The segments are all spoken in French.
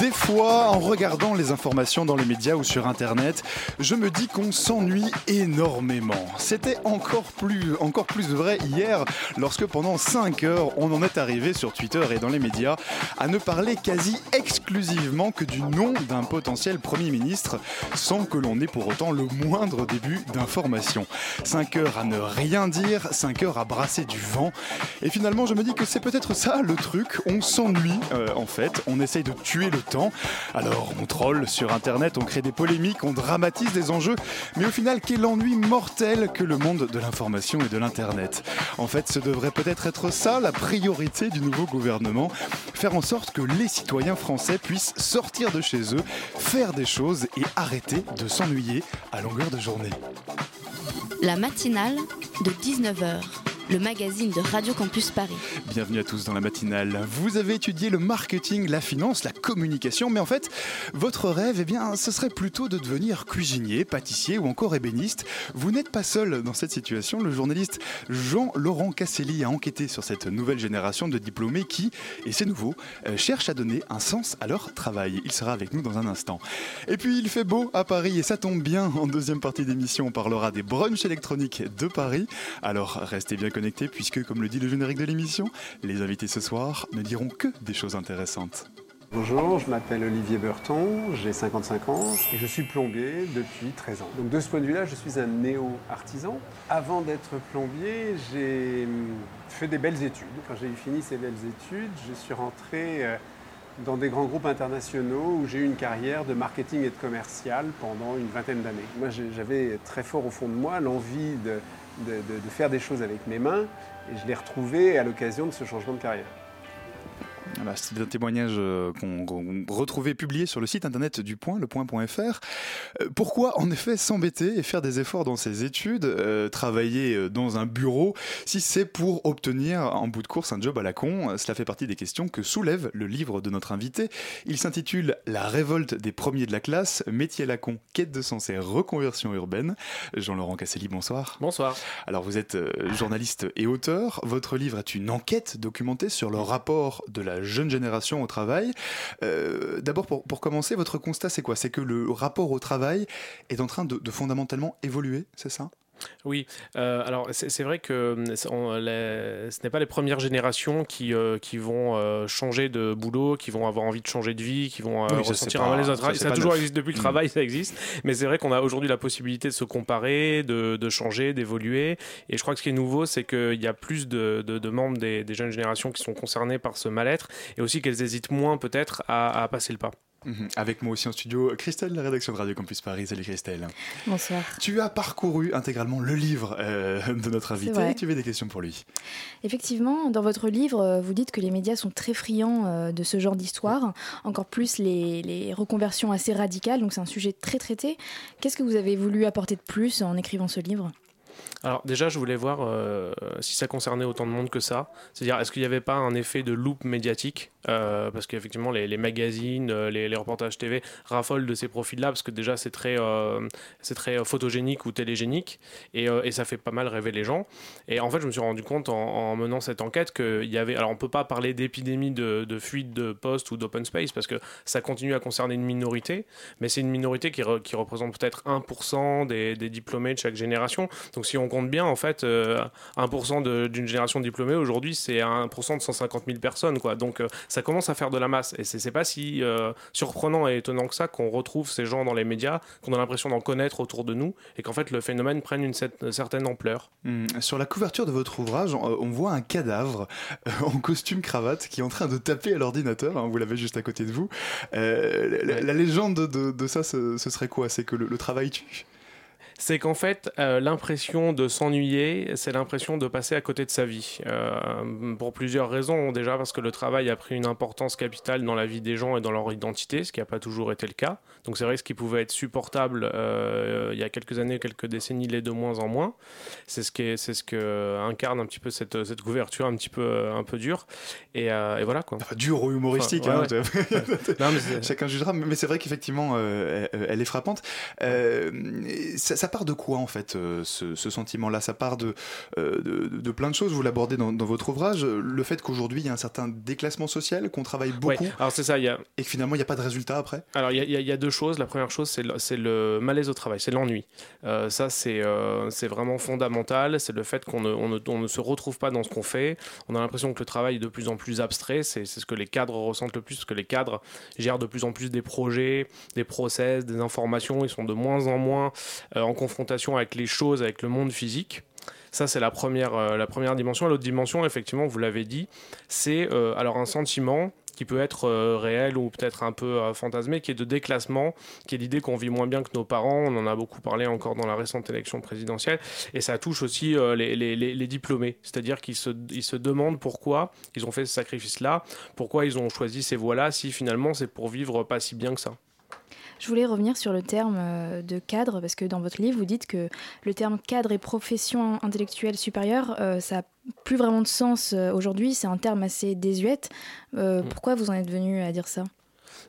Des fois, en regardant les informations dans les médias ou sur Internet, je me dis qu'on s'ennuie énormément. C'était encore plus, encore plus vrai hier, lorsque pendant 5 heures, on en est arrivé sur Twitter et dans les médias à ne parler quasi exclusivement que du nom d'un potentiel Premier ministre, sans que l'on ait pour autant le moindre début d'information. 5 heures à ne rien dire, 5 heures à brasser du vent. Et finalement, je me dis que c'est peut-être ça le truc, on s'ennuie euh, en fait, on essaye de tuer le Alors on troll sur internet, on crée des polémiques, on dramatise des enjeux, mais au final, quel ennui mortel que le monde de l'information et de l'internet. En fait, ce devrait peut-être être ça la priorité du nouveau gouvernement, faire en sorte que les citoyens français puissent sortir de chez eux, faire des choses et arrêter de s'ennuyer à longueur de journée. La matinale de 19h, le magazine de Radio Campus Paris. Bienvenue à tous dans la matinale. Vous avez étudié le marketing, la finance, la communication, mais en fait, votre rêve, eh bien, ce serait plutôt de devenir cuisinier, pâtissier ou encore ébéniste. Vous n'êtes pas seul dans cette situation. Le journaliste Jean-Laurent Casselli a enquêté sur cette nouvelle génération de diplômés qui, et c'est nouveau, euh, cherchent à donner un sens à leur travail. Il sera avec nous dans un instant. Et puis, il fait beau à Paris et ça tombe bien. En deuxième partie d'émission, on parlera des brunchs électroniques de Paris. Alors, restez bien connectés puisque, comme le dit le générique de l'émission, les invités ce soir ne diront que des choses intéressantes. Bonjour, je m'appelle Olivier Burton, j'ai 55 ans et je suis plombier depuis 13 ans. Donc de ce point de vue-là, je suis un néo-artisan. Avant d'être plombier, j'ai hum, fait des belles études. Quand j'ai fini ces belles études, je suis rentré euh, dans des grands groupes internationaux où j'ai eu une carrière de marketing et de commercial pendant une vingtaine d'années. Moi, j'avais très fort au fond de moi l'envie de, de- faire des choses avec mes mains et je l'ai retrouvé à l'occasion de ce changement de carrière. Voilà, c'est un témoignage euh, qu'on retrouvait publié sur le site internet du Point, lepoint.fr. Euh, Pourquoi en effet s'embêter et faire des efforts dans ses études, euh, travailler dans un bureau, si c'est pour obtenir en bout de course un job à la con? Cela fait partie des questions que soulève le livre de notre invité. Il s'intitule La révolte des premiers de la classe, métier à la con, quête de sens et reconversion urbaine. Jean-Laurent Casselli, bonsoir. Bonsoir. Alors vous êtes journaliste et auteur. Votre livre est une enquête documentée sur le rapport de la jeune génération au travail. Euh, D'abord, pour, commencer, votre constat, c'est quoi? C'est que le rapport au travail est en train de fondamentalement évoluer, c'est ça? Oui, euh, alors c'est vrai que hum, c'est- on- les- ce n'est pas les premières générations qui, euh, qui vont euh, changer de boulot, qui vont avoir envie de changer de vie, qui vont Oui, ressentir un malaise ça, Ça, a toujours existé depuis le Mm. travail, ça existe. Mais c'est vrai qu'on a aujourd'hui la possibilité de se comparer, de, de changer, d'évoluer. Et je crois que ce qui est nouveau, c'est qu'il y a plus de, de- de membres des, des jeunes générations qui sont concernés par ce mal-être et aussi qu'elles hésitent moins peut-être à, à passer le pas. Mhm. Avec moi aussi en studio, Christelle la rédaction de Radio Campus Paris. Salut Christelle. Bonsoir. Tu as parcouru intégralement le livre euh, de notre invité. vrai. Tu avais des questions pour lui. Effectivement, dans votre livre, euh, vous dites que les médias sont très friands euh, de ce genre d'histoire, encore plus les, les reconversions assez radicales, donc c'est un sujet très traité. Qu'est-ce que vous avez voulu apporter de plus en écrivant ce livre? Alors déjà, je voulais voir euh, si ça concernait autant de monde que ça. C'est-à-dire, est-ce qu'il n'y avait pas un effet de loupe médiatique Euh, Parce qu'effectivement, les, les magazines, euh, les, reportages TV raffolent de ces profils-là, parce que déjà, c'est très, c'est très photogénique ou télégénique, et, et ça fait pas mal rêver les gens. Et en fait, je me suis rendu compte en, en menant cette enquête qu'il y avait... Alors, on peut pas parler d'épidémie de, fuite de postes ou d'open space, parce que ça continue à concerner une minorité, mais c'est une minorité qui, qui représente peut-être 1% des, des diplômés de chaque génération. Donc si on compte bien, en fait, euh, 1% de- d'une génération diplômée, aujourd'hui, c'est 1% de 150 000 personnes. Quoi. Donc euh, ça commence à faire de la masse. Et c'est pas si euh, surprenant et étonnant que ça qu'on retrouve ces gens dans les médias, qu'on a l'impression d'en connaître autour de nous, et qu'en fait le phénomène prenne une cer- certaine ampleur. Hum, Sur la couverture de votre ouvrage, on, on voit un cadavre euh, en costume cravate qui est en train de taper à l'ordinateur. hein, vous l'avez juste à côté de vous. Euh, la, la- la légende de, de ça, ce, ce serait quoi? C'est que le, le travail tue c'est qu'en fait, euh, l'impression de s'ennuyer, c'est l'impression de passer à côté de sa vie. Euh, pour plusieurs raisons. Déjà parce que le travail a pris une importance capitale dans la vie des gens et dans leur identité, ce qui n'a pas toujours été le cas. Donc c'est vrai que ce qui pouvait être supportable euh, il y a quelques années, quelques décennies, l'est de moins en moins. C'est ce, qui c'est ce que incarne un petit peu cette, cette couverture un petit peu, un peu dure. Et, et voilà quoi. Enfin, dur ou humoristique. Hein, non, mais Chacun jugera. Mais c'est vrai qu'effectivement, elle est frappante. ça, ça part de quoi en fait euh, ce, sentiment-là? Ça part de, euh, de, plein de choses. Vous l'abordez dans, votre ouvrage. Le fait qu'aujourd'hui il y a un certain déclassement social, qu'on travaille beaucoup. alors c'est ça. Y a... Et que finalement il n'y a pas de résultat après? Alors il y, y, a deux choses. La première chose c'est le, le, malaise au travail, c'est l'ennui. Euh, ça c'est c'est vraiment fondamental. C'est le fait qu'on ne, on ne, on ne, se retrouve pas dans ce qu'on fait. On a l'impression que le travail est de plus en plus abstrait. C'est ce que les cadres ressentent le plus, parce que les cadres gèrent de plus en plus des projets, des process, des informations. Ils sont de moins en moins en confrontation avec les choses, avec le monde physique. Ça, c'est la première, euh, la première dimension. L'autre dimension, effectivement, vous l'avez dit, c'est euh, alors un sentiment qui peut être euh, réel ou peut-être un peu fantasmé, qui est de déclassement, qui est l'idée qu'on vit moins bien que nos parents. On en a beaucoup parlé encore dans la récente élection présidentielle. Et ça touche aussi les, diplômés. C'est-à-dire qu'ils se, se demandent pourquoi ils ont fait ce sacrifice-là, pourquoi ils ont choisi ces voies-là, si finalement c'est pour vivre pas si bien que ça. Je voulais revenir sur le terme euh, de cadre, parce que dans votre livre, vous dites que le terme cadre et profession intellectuelle supérieure, euh, ça n'a plus vraiment de sens euh, aujourd'hui, c'est un terme assez désuète. Mm. Pourquoi vous en êtes venu à dire ça?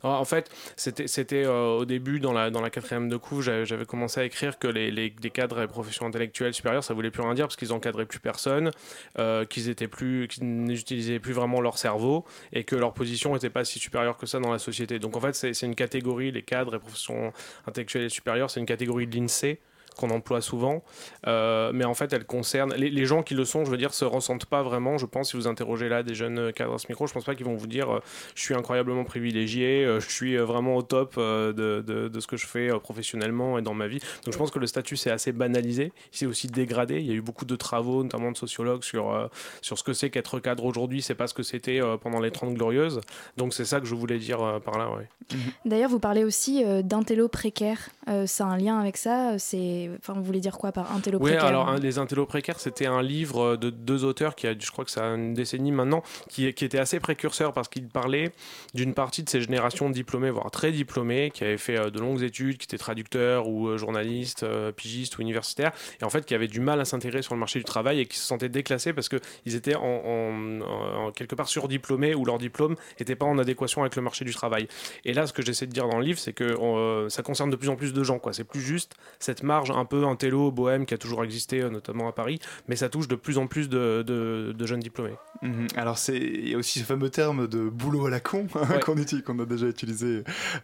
En fait, c'était euh, au début, dans la, quatrième de couve, j'avais commencé à écrire que les, cadres et professions intellectuelles supérieures, ça voulait plus rien dire parce qu'ils encadraient plus personne, euh, qu'ils étaient plus, n'utilisaient plus vraiment leur cerveau et que leur position n'était pas si supérieure que ça dans la société. Donc en fait, c'est une catégorie, les cadres et professions intellectuelles supérieures, c'est une catégorie de l'INSEE qu'on emploie souvent, euh, mais en fait elle concerne les, gens qui le sont, je veux dire, se ressentent pas vraiment. Je pense si vous interrogez là des jeunes cadres à ce micro, je pense pas qu'ils vont vous dire euh, je suis incroyablement privilégié, euh, je suis vraiment au top de, de, ce que je fais professionnellement et dans ma vie. Donc je pense que le statut c'est assez banalisé, c'est aussi dégradé. Il y a eu beaucoup de travaux, notamment de sociologues, sur, sur ce que c'est qu'être cadre aujourd'hui, c'est pas ce que c'était pendant les 30 glorieuses. Donc c'est ça que je voulais dire par là. Ouais. D'ailleurs, vous parlez aussi d'intello précaire. c'est un lien avec ça. C'est Enfin, vous voulez dire quoi par intello Oui, alors un, Les intello précaires, c'était un livre de deux auteurs qui a, je crois que ça a une décennie maintenant, qui, qui était assez précurseur parce qu'il parlait d'une partie de ces générations diplômées, voire très diplômées, qui avaient fait euh, de longues études, qui étaient traducteurs ou euh, journalistes, euh, pigistes ou universitaires, et en fait qui avaient du mal à s'intégrer sur le marché du travail et qui se sentaient déclassés parce qu'ils étaient en, quelque part surdiplômés ou leur diplôme n'était pas en adéquation avec le marché du travail. Et là, ce que j'essaie de dire dans le livre, c'est que ça concerne de plus en plus de gens. C'est plus juste cette marge un peu un télo bohème qui a toujours existé, euh, notamment à Paris, mais ça touche de plus en plus de, de, jeunes diplômés. Mhm. Alors, il y a aussi ce fameux terme de boulot à la con hein, qu'on qu'on a déjà utilisé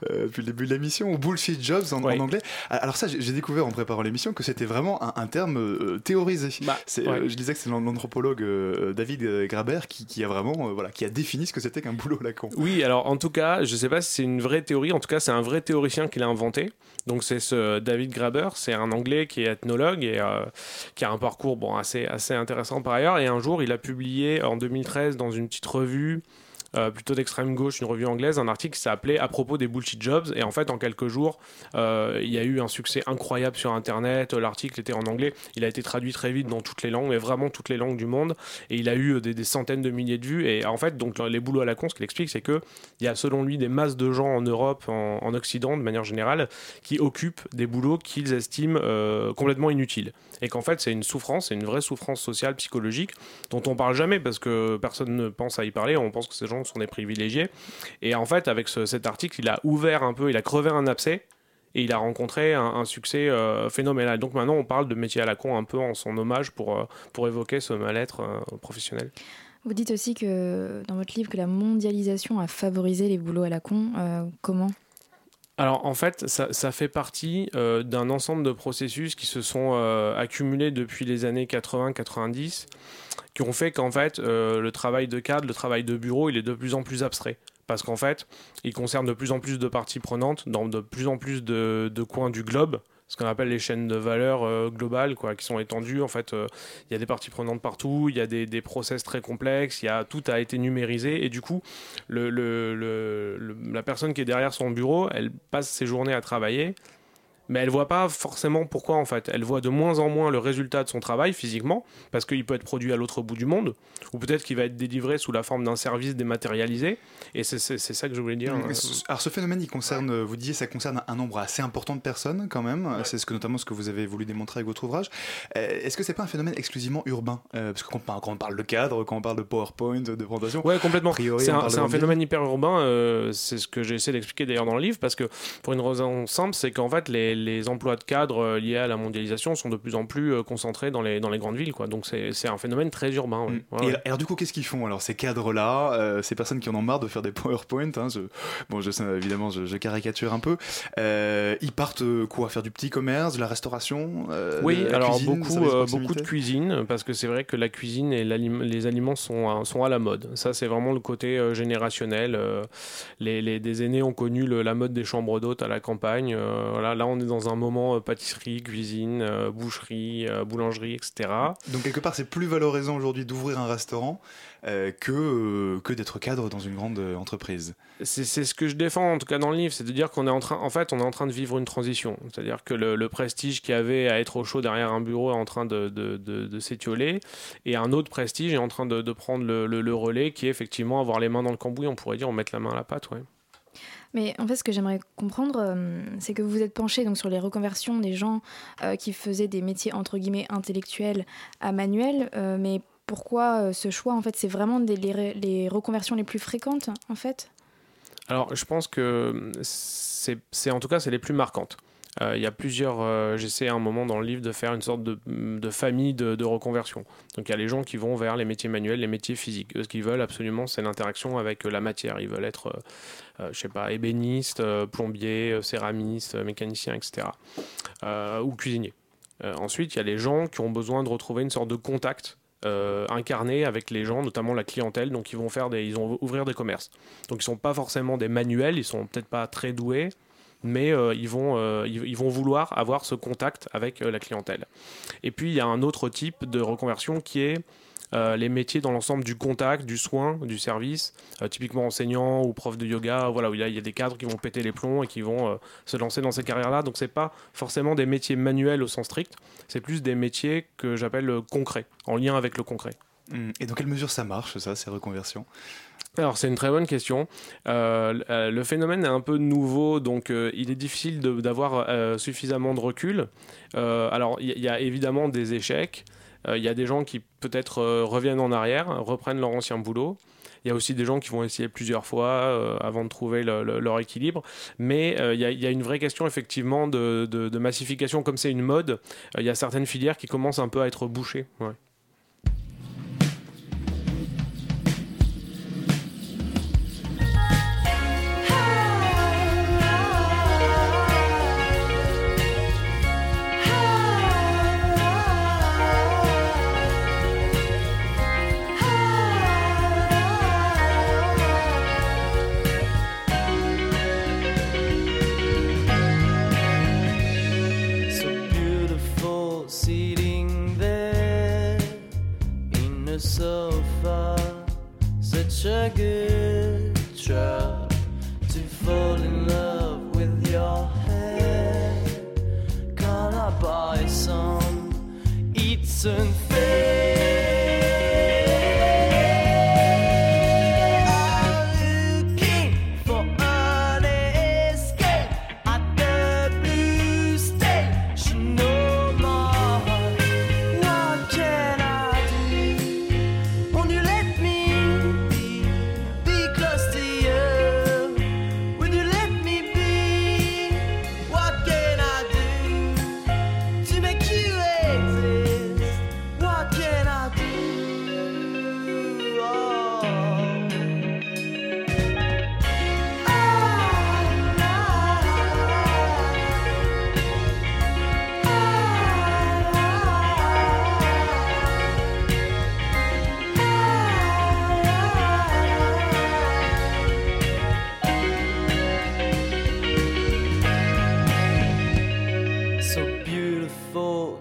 euh, depuis le début de l'émission, ou bullshit jobs en, anglais. Alors, ça, j'ai découvert en préparant l'émission que c'était vraiment un, terme euh, théorisé. Bah, je disais que c'est l'anthropologue David Graber qui, qui, a vraiment voilà, qui a défini ce que c'était qu'un boulot à la con. Oui, alors en tout cas, je sais pas si c'est une vraie théorie, en tout cas, c'est un vrai théoricien qui l'a inventé. Donc, c'est ce David Graber, c'est un anglais qui est ethnologue et euh, qui a un parcours bon, assez, assez intéressant par ailleurs. Et un jour, il a publié en 2013 dans une petite revue euh, plutôt d'extrême gauche, une revue anglaise, un article qui s'appelait À propos des bullshit jobs. Et en fait, en quelques jours, euh, il y a eu un succès incroyable sur Internet. L'article était en anglais. Il a été traduit très vite dans toutes les langues, mais vraiment toutes les langues du monde. Et il a eu des, centaines de milliers de vues. Et en fait, donc les boulots à la con, ce qu'il explique, c'est qu'il y a selon lui des masses de gens en Europe, en, Occident, de manière générale, qui occupent des boulots qu'ils estiment euh, complètement inutiles. Et qu'en fait, c'est une souffrance, c'est une vraie souffrance sociale, psychologique, dont on parle jamais parce que personne ne pense à y parler. On pense que ces gens sont des privilégiés. Et en fait, avec cet article, il a ouvert un peu, il a crevé un abcès et il a rencontré un, succès euh, phénoménal. Donc maintenant, on parle de métier à la con un peu en son hommage pour, euh, pour évoquer ce mal-être euh, professionnel. Vous dites aussi que dans votre livre que la mondialisation a favorisé les boulots à la con. comment? Alors en fait, ça, fait partie d'un ensemble de processus qui se sont accumulés depuis les années 80-90 qui ont fait qu'en fait, euh, le travail de cadre, le travail de bureau, il est de plus en plus abstrait. Parce qu'en fait, il concerne de plus en plus de parties prenantes dans de plus en plus de, coins du globe, ce qu'on appelle les chaînes de valeur euh, globales, quoi, qui sont étendues. En fait, euh, il y a des parties prenantes partout, il y a des, des process très complexes, tout a été numérisé, et du coup, le, la personne qui est derrière son bureau, elle passe ses journées à travailler, mais elle voit pas forcément pourquoi en fait. Elle voit de moins en moins le résultat de son travail physiquement, parce qu'il peut être produit à l'autre bout du monde, ou peut-être qu'il va être délivré sous la forme d'un service dématérialisé. Et c'est ça que je voulais dire. Mmh. Alors ce phénomène, il concerne, vous disiez, ça concerne un nombre assez important de personnes quand même. C'est ce que notamment ce que vous avez voulu démontrer avec votre ouvrage. Euh, est-ce que c'est pas un phénomène exclusivement urbain? Euh, Parce que quand, on parle de cadre, quand on parle de PowerPoint, de présentation. Ouais, complètement. C'est un, un phénomène hyper urbain. Euh, c'est ce que j'ai essayé d'expliquer d'ailleurs dans le livre, parce que pour une raison simple, c'est qu'en fait les, les, emplois de cadre liés à la mondialisation sont de plus en plus concentrés dans les, dans les grandes villes. Quoi. Donc c'est un phénomène très urbain. Mmh. et alors, du coup, qu'est-ce qu'ils font alors ces cadres-là, ces personnes qui en ont marre de faire des PowerPoint hein, Bon, je évidemment, je, je, caricature un peu. ils partent quoi Faire du petit commerce, de la restauration Oui, alors beaucoup, beaucoup de cuisine, parce que c'est vrai que la cuisine et les aliments sont, sont à la mode. Ça, c'est vraiment le côté euh, générationnel. Euh, les, les, des aînés ont connu la mode des chambres d'hôtes à la campagne. Euh, voilà, là, on est dans un moment pâtisserie, cuisine, boucherie, boulangerie, etc. Donc, quelque part, c'est plus valorisant aujourd'hui d'ouvrir un restaurant euh, que, euh, que d'être cadre dans une grande euh, entreprise. C'est ce que je défends en tout cas dans le livre, c'est de dire qu'on est en train, en fait, on est en train de vivre une transition. C'est-à-dire que le, prestige qu'il y avait à être au chaud derrière un bureau est en train de, de, de, s'étioler, et un autre prestige est en train de, prendre le, le, relais, qui est effectivement avoir les mains dans le cambouis. On pourrait dire on met la main à la pâte, ouais. Mais en fait, ce que j'aimerais comprendre, c'est que vous êtes penché donc sur les reconversions des gens qui faisaient des métiers entre guillemets intellectuels à manuels, mais pourquoi euh, ce choix En fait, c'est vraiment des, les, reconversions les plus fréquentes, en fait? Alors, je pense que c'est en tout cas, c'est les plus marquantes. Euh, il y a plusieurs. Euh, j'essaie à un moment dans le livre de faire une sorte de, famille de, reconversion. Donc il y a les gens qui vont vers les métiers manuels, les métiers physiques. Ce qu'ils veulent absolument, c'est l'interaction avec la matière. Ils veulent être, je sais pas, ébéniste, plombier, céramiste, mécanicien, etc. ou cuisinier. ensuite, il y a les gens qui ont besoin de retrouver une sorte de contact euh, incarner avec les gens, notamment la clientèle. Donc ils vont faire ils vont ouvrir des commerces. Donc ils sont pas forcément des manuels, ils sont peut-être pas très doués, mais euh, ils, vont, euh, ils, vont vouloir avoir ce contact avec la clientèle. Et puis il y a un autre type de reconversion qui est euh, les métiers dans l'ensemble du contact, du soin, du service, euh, typiquement enseignant ou prof de yoga, voilà, où il y, a des cadres qui vont péter les plombs et qui vont euh, se lancer dans ces carrières-là. Donc c'est pas forcément des métiers manuels au sens strict, c'est plus des métiers que j'appelle concrets, en lien avec le concret. Mmh. Et dans quelle mesure ça marche, ça, ces reconversions? Alors c'est une très bonne question. le phénomène est un peu nouveau, donc il est difficile d'avoir suffisamment de recul. alors il y, a évidemment des échecs, il y a des gens qui peut-être euh, reviennent en arrière, reprennent leur ancien boulot. Il y a aussi des gens qui vont essayer plusieurs fois euh, avant de trouver leur équilibre. Mais euh, il, y a, une vraie question effectivement de, massification. Comme c'est une mode, il y a certaines filières qui commencent un peu à être bouchées.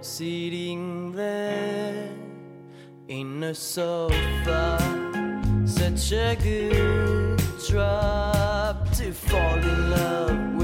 sitting there in a sofa. Such a good trap to fall in love.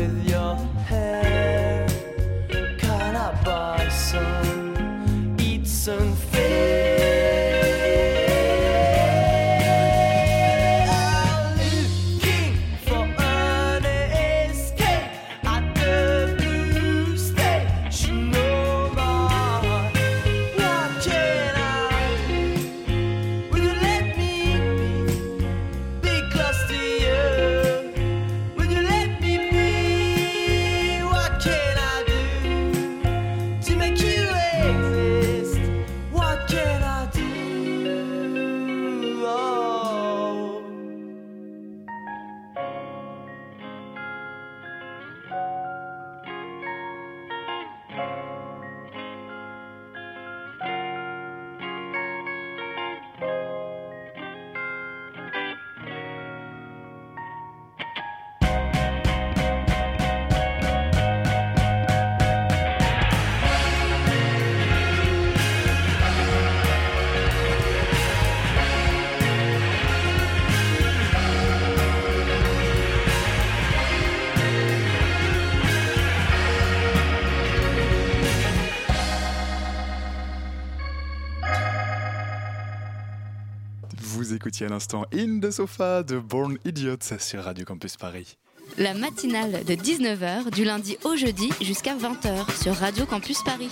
Écoutiez à l'instant In the Sofa de Born Idiots sur Radio Campus Paris. La matinale de 19h du lundi au jeudi jusqu'à 20h sur Radio Campus Paris.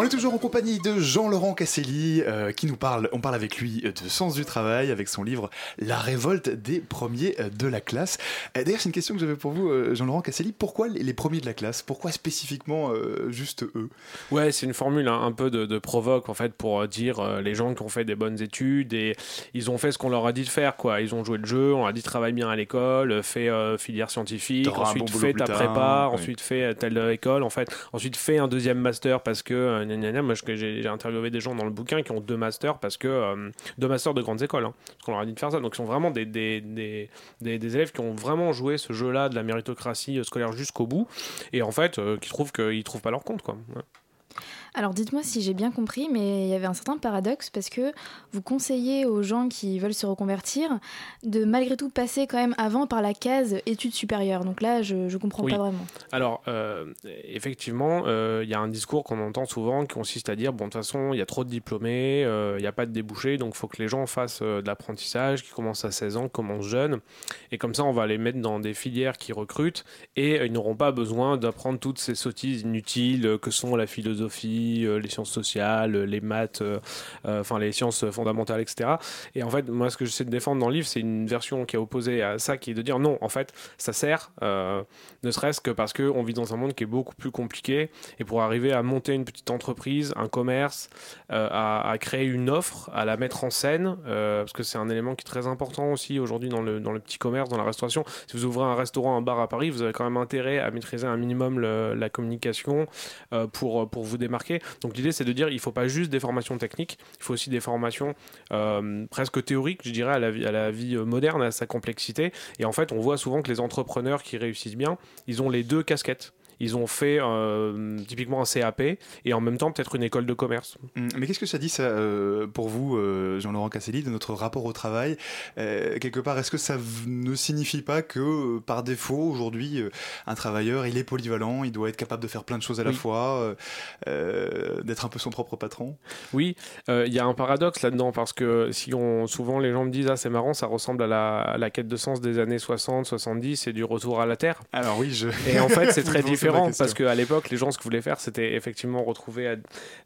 On est toujours en compagnie de Jean-Laurent Casselli euh, qui nous parle, on parle avec lui de sens du travail avec son livre La révolte des premiers de la classe. Euh, D'ailleurs, c'est une question que j'avais pour vous, euh, Jean-Laurent Casselli. Pourquoi les premiers de la classe? Pourquoi spécifiquement euh, juste eux? Ouais, c'est une formule hein, un peu de, de, provoque en fait pour dire euh, les gens qui ont fait des bonnes études et ils ont fait ce qu'on leur a dit de faire quoi. Ils ont joué le jeu, on leur a dit travaille bien à l'école, fais euh, filière scientifique, ensuite bon fais ta prépa, oui. ensuite fais telle école, en fait, ensuite fais un deuxième master parce que moi j'ai interviewé des gens dans le bouquin qui ont deux masters parce que euh, deux masters de grandes écoles, hein, parce qu'on leur a dit de faire ça. Donc ils sont vraiment des, élèves qui ont vraiment joué ce jeu-là de la méritocratie scolaire jusqu'au bout et en fait euh, qui trouvent qu'ils trouvent pas leur compte quoi. Alors dites-moi si j'ai bien compris, mais il y avait un certain paradoxe parce que vous conseillez aux gens qui veulent se reconvertir de malgré tout passer quand même avant par la case études supérieures. Donc là, je ne comprends oui. pas vraiment. Alors euh, effectivement, il euh, y a un discours qu'on entend souvent qui consiste à dire, bon de toute façon, il y a trop de diplômés, il euh, n'y a pas de débouchés, donc il faut que les gens fassent de l'apprentissage, qui commencent à 16 ans, commencent jeunes, et comme ça on va les mettre dans des filières qui recrutent, et ils n'auront pas besoin d'apprendre toutes ces sottises inutiles que sont la philosophie, euh, les sciences sociales, les maths, euh, enfin les sciences fondamentales, etc. Et en fait, moi, ce que j'essaie de défendre dans le livre, c'est une version qui est opposée à ça, qui est de dire non, en fait, ça sert, euh, ne serait-ce que parce qu'on vit dans un monde qui est beaucoup plus compliqué, et pour arriver à monter une petite entreprise, un commerce, à, créer une offre, à la mettre en scène, parce que c'est un élément qui est très important aussi aujourd'hui dans le, petit commerce, dans la restauration. Si vous ouvrez un restaurant, un bar à Paris, vous avez quand même intérêt à maîtriser un minimum le, la communication pour vous démarquer. Donc l'idée c'est de dire il faut pas juste des formations techniques, il faut aussi des formations euh, presque théoriques, je dirais, à la, vie, à la vie moderne, à sa complexité. Et en fait, on voit souvent que les entrepreneurs qui réussissent bien, ils ont les deux casquettes ils ont fait euh, typiquement un CAP et en même temps peut-être une école de commerce. Mais qu'est-ce que ça dit ça, euh, pour vous, euh, Jean-Laurent Casselli, de notre rapport au travail? Quelque part, est-ce que ça ne signifie pas que par défaut, aujourd'hui, un travailleur, il est polyvalent, il doit être capable de faire plein de choses à la oui. fois, d'être un peu son propre patron? Oui, il y a un paradoxe là-dedans parce que si on, souvent les gens me disent ah c'est marrant, ça ressemble à la, à la, quête de sens des années 60, 70 et du retour à la Terre. Alors oui, je... Et en fait, c'est très différent parce qu'à l'époque, les gens, ce qu'ils voulaient faire, c'était effectivement retrouver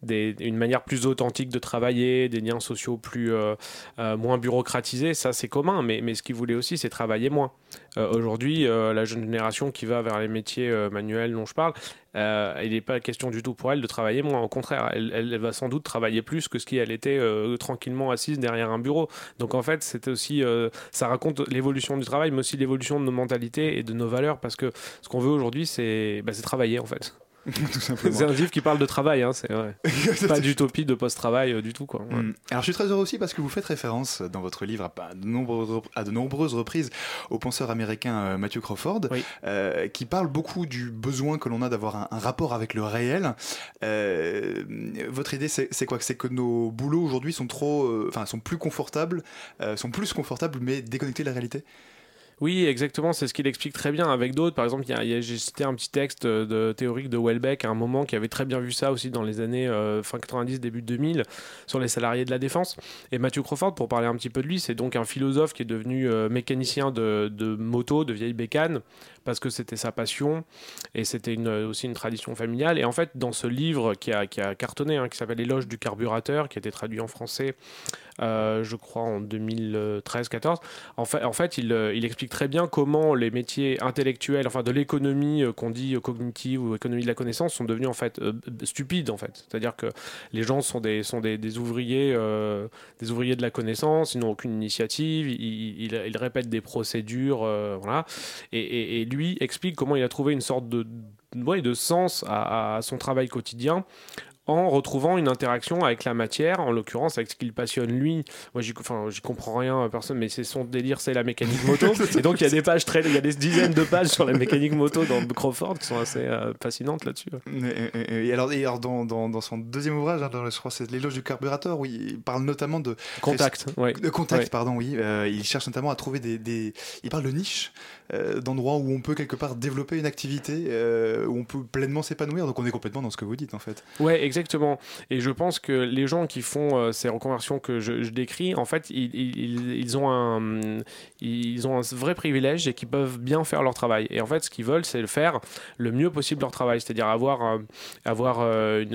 des, une manière plus authentique de travailler, des liens sociaux plus euh, euh, moins bureaucratisés. Ça, c'est commun, mais, mais ce qu'ils voulaient aussi, c'est travailler moins. Euh, Aujourd'hui, la jeune génération qui va vers les métiers manuels dont je parle, euh, il n'est pas question du tout pour elle de travailler moins. Au contraire, elle, va sans doute travailler plus que ce qui elle était euh, tranquillement assise derrière un bureau. Donc en fait, c'est aussi, euh, ça raconte l'évolution du travail, mais aussi l'évolution de nos mentalités et de nos valeurs, parce que ce qu'on veut aujourd'hui, c'est bah, travailler en fait. c'est un livre qui parle de travail, hein, c'est ouais. pas d'utopie de post-travail euh, du tout. Quoi. Ouais. Mm. Alors je suis très heureux aussi parce que vous faites référence dans votre livre à de, nombreuses, à de nombreuses reprises au penseur américain euh, Matthew Crawford, oui. euh, qui parle beaucoup du besoin que l'on a d'avoir un, un, rapport avec le réel. Votre idée, c'est quoi? C'est que nos boulots aujourd'hui sont trop, enfin sont plus confortables, sont plus confortables mais déconnectés de la réalité? Oui, exactement, c'est ce qu'il explique très bien avec d'autres. Par exemple, j'ai cité un petit texte de théorique de Welbeck à un moment qui avait très bien vu ça aussi dans les années euh, fin 90, début 2000, sur les salariés de la défense. Et Matthew Crawford, pour parler un petit peu de lui, c'est donc un philosophe qui est devenu euh, mécanicien de, de moto, de vieilles bécanes, parce que c'était sa passion et c'était une, aussi une tradition familiale. Et en fait, dans ce livre qui a, qui a cartonné, hein, qui s'appelle L'éloge du carburateur, qui a été traduit en français, euh, je crois en 2013-14, en fait, en fait il, il, explique très bien comment les métiers intellectuels, enfin de l'économie qu'on dit cognitive ou économie de la connaissance, sont devenus en fait euh, stupides en fait. C'est-à-dire que les gens sont des, sont des, des ouvriers, euh, des ouvriers de la connaissance, ils n'ont aucune initiative, ils, ils, ils, répètent des procédures, voilà. Et, et, et lui explique comment il a trouvé une sorte de, ouais, de sens à, à, son travail quotidien en retrouvant une interaction avec la matière, en l'occurrence avec ce qui le passionne lui. Moi, j'y enfin, comprends rien, personne, mais c'est son délire, c'est la mécanique moto. et donc, il y a des pages très, il y a des dizaines de pages sur la mécanique moto dans Crawford qui sont assez euh, fascinantes là-dessus. Et, et, et, alors, et alors dans, dans, dans, son deuxième ouvrage, hein, dans, je crois c'est l'éloge du carburateur, où il parle notamment de contact. Ouais. De contact, ouais. pardon, oui. Euh, il cherche notamment à trouver des, des... il parle de niches, euh, d'endroits où on peut quelque part développer une activité, euh, où on peut pleinement s'épanouir. Donc, on est complètement dans ce que vous dites, en fait. Ouais, exactement. Et je pense que les gens qui font euh, ces reconversions que je, décris, en fait, ils, ils, ils, ont un, ils ont un vrai privilège et qu'ils peuvent bien faire leur travail. Et en fait, ce qu'ils veulent, c'est le faire le mieux possible leur travail, c'est-à-dire avoir, avoir une,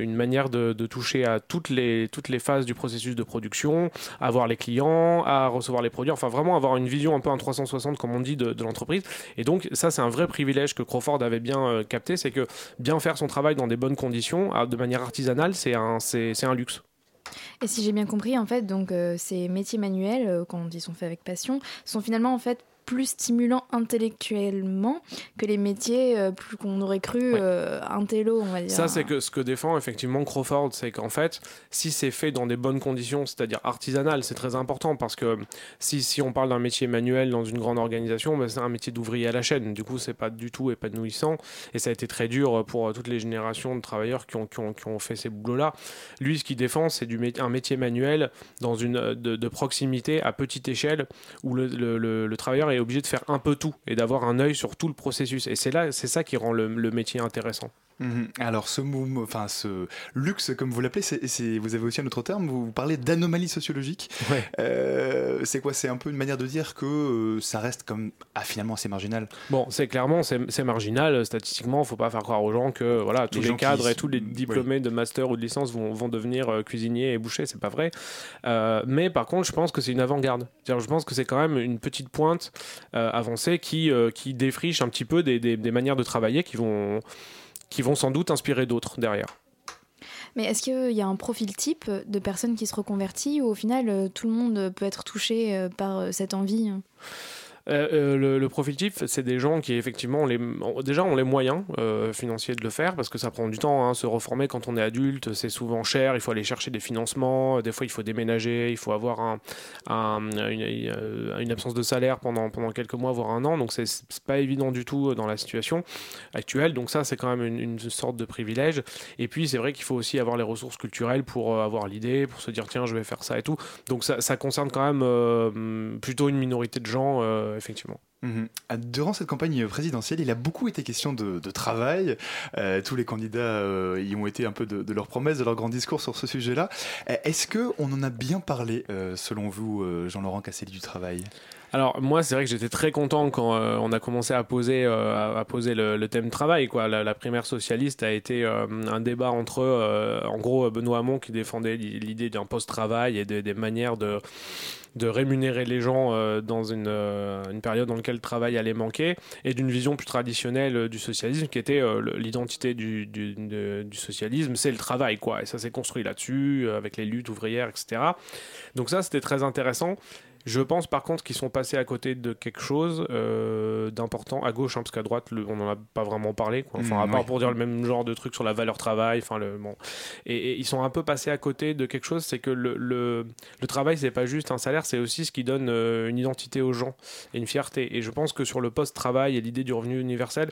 une, manière de, de, toucher à toutes les, toutes les phases du processus de production, avoir les clients, à recevoir les produits, enfin vraiment avoir une vision un peu en 360, comme on dit, de, l'entreprise. Et donc, ça, c'est un vrai privilège que Crawford avait bien capté, c'est que bien faire son travail dans des bonnes conditions, de manière artisanale, c'est un, un luxe. Et si j'ai bien compris, en fait, donc euh, ces métiers manuels, euh, quand ils sont faits avec passion, sont finalement en fait plus stimulant intellectuellement que les métiers euh, plus qu'on aurait cru euh, intello, on va dire. Ça, c'est que ce que défend effectivement Crawford, c'est qu'en fait, si c'est fait dans des bonnes conditions, c'est-à-dire artisanal, c'est très important parce que si, si on parle d'un métier manuel dans une grande organisation, ben, c'est un métier d'ouvrier à la chaîne. Du coup, c'est pas du tout épanouissant et ça a été très dur pour toutes les générations de travailleurs qui ont, qui ont, qui ont fait ces boulots-là. Lui, ce qu'il défend, c'est du un métier manuel dans une, de, de, proximité à petite échelle où le, le, le travailleur est obligé de faire un peu tout et d'avoir un œil sur tout le processus. Et c'est là, c'est ça qui rend le, le métier intéressant. Mhm. Alors ce, enfin, ce luxe, comme vous l'appelez, c'est, vous avez aussi un autre terme, vous parlez d'anomalie sociologique. Euh, c'est quoi? C'est un peu une manière de dire que euh, ça reste comme ah, finalement assez marginal. Bon, c'est clairement c'est, marginal statistiquement. Faut pas faire croire aux gens que voilà tous les, cadres et tous les diplômés de master ou de licence vont, vont devenir euh, cuisiniers et bouchers. C'est pas vrai. mais par contre, je pense que c'est une avant-garde. je pense que c'est quand même une petite pointe avancée qui qui défriche un petit peu des, des, des manières de travailler qui vont qui vont sans doute inspirer d'autres derrière. Mais est-ce qu'il y a un profil type de personne qui se reconvertit ou au final euh, tout le monde peut être touché euh, par euh, cette envie? Euh, euh, le, profil type, c'est des gens qui effectivement ont les, déjà ont les moyens euh, financiers de le faire parce que ça prend du temps. Hein, se reformer quand on est adulte, c'est souvent cher. Il faut aller chercher des financements. Des fois, il faut déménager. Il faut avoir un, une, absence de salaire pendant, quelques mois, voire un an. Donc, c'est pas évident du tout dans la situation actuelle. Donc, ça, c'est quand même une, sorte de privilège. Et puis, c'est vrai qu'il faut aussi avoir les ressources culturelles pour avoir l'idée, pour se dire tiens, je vais faire ça et tout. Donc, ça concerne quand même plutôt une minorité de gens effectivement. Mhm. Ah, durant cette campagne présidentielle, il a beaucoup été question de, travail. Euh, tous les candidats euh, y ont été un peu de, leurs promesses, de leur grand discours sur ce sujet-là. Euh, est-ce que on en a bien parlé, selon vous, Jean-Laurent Casselli, du travail? Alors moi, c'est vrai que j'étais très content quand on a commencé à poser, à, poser le, thème travail. La, primaire socialiste a été un débat entre, en gros, Benoît Hamon qui défendait l'idée d'un post-travail et des manières de de rémunérer les gens euh, dans une, euh, période dans laquelle le travail allait manquer, et d'une vision plus traditionnelle euh, du socialisme qui était l'identité du, socialisme, c'est le travail, quoi. Et ça s'est construit là-dessus, avec les luttes ouvrières, etc. Donc ça, c'était très intéressant. Je pense par contre qu'ils sont passés à côté de quelque chose euh, d'important à gauche, hein, parce qu'à droite, on n'en a pas vraiment parlé. Enfin, à mm, part pour dire le même genre de truc sur la valeur travail. Enfin, le, bon. et, ils sont un peu passés à côté de quelque chose, c'est que le, le, le travail, c'est pas juste un salaire, c'est aussi ce qui donne euh, une identité aux gens et une fierté. Et je pense que sur le post-travail et l'idée du revenu universel,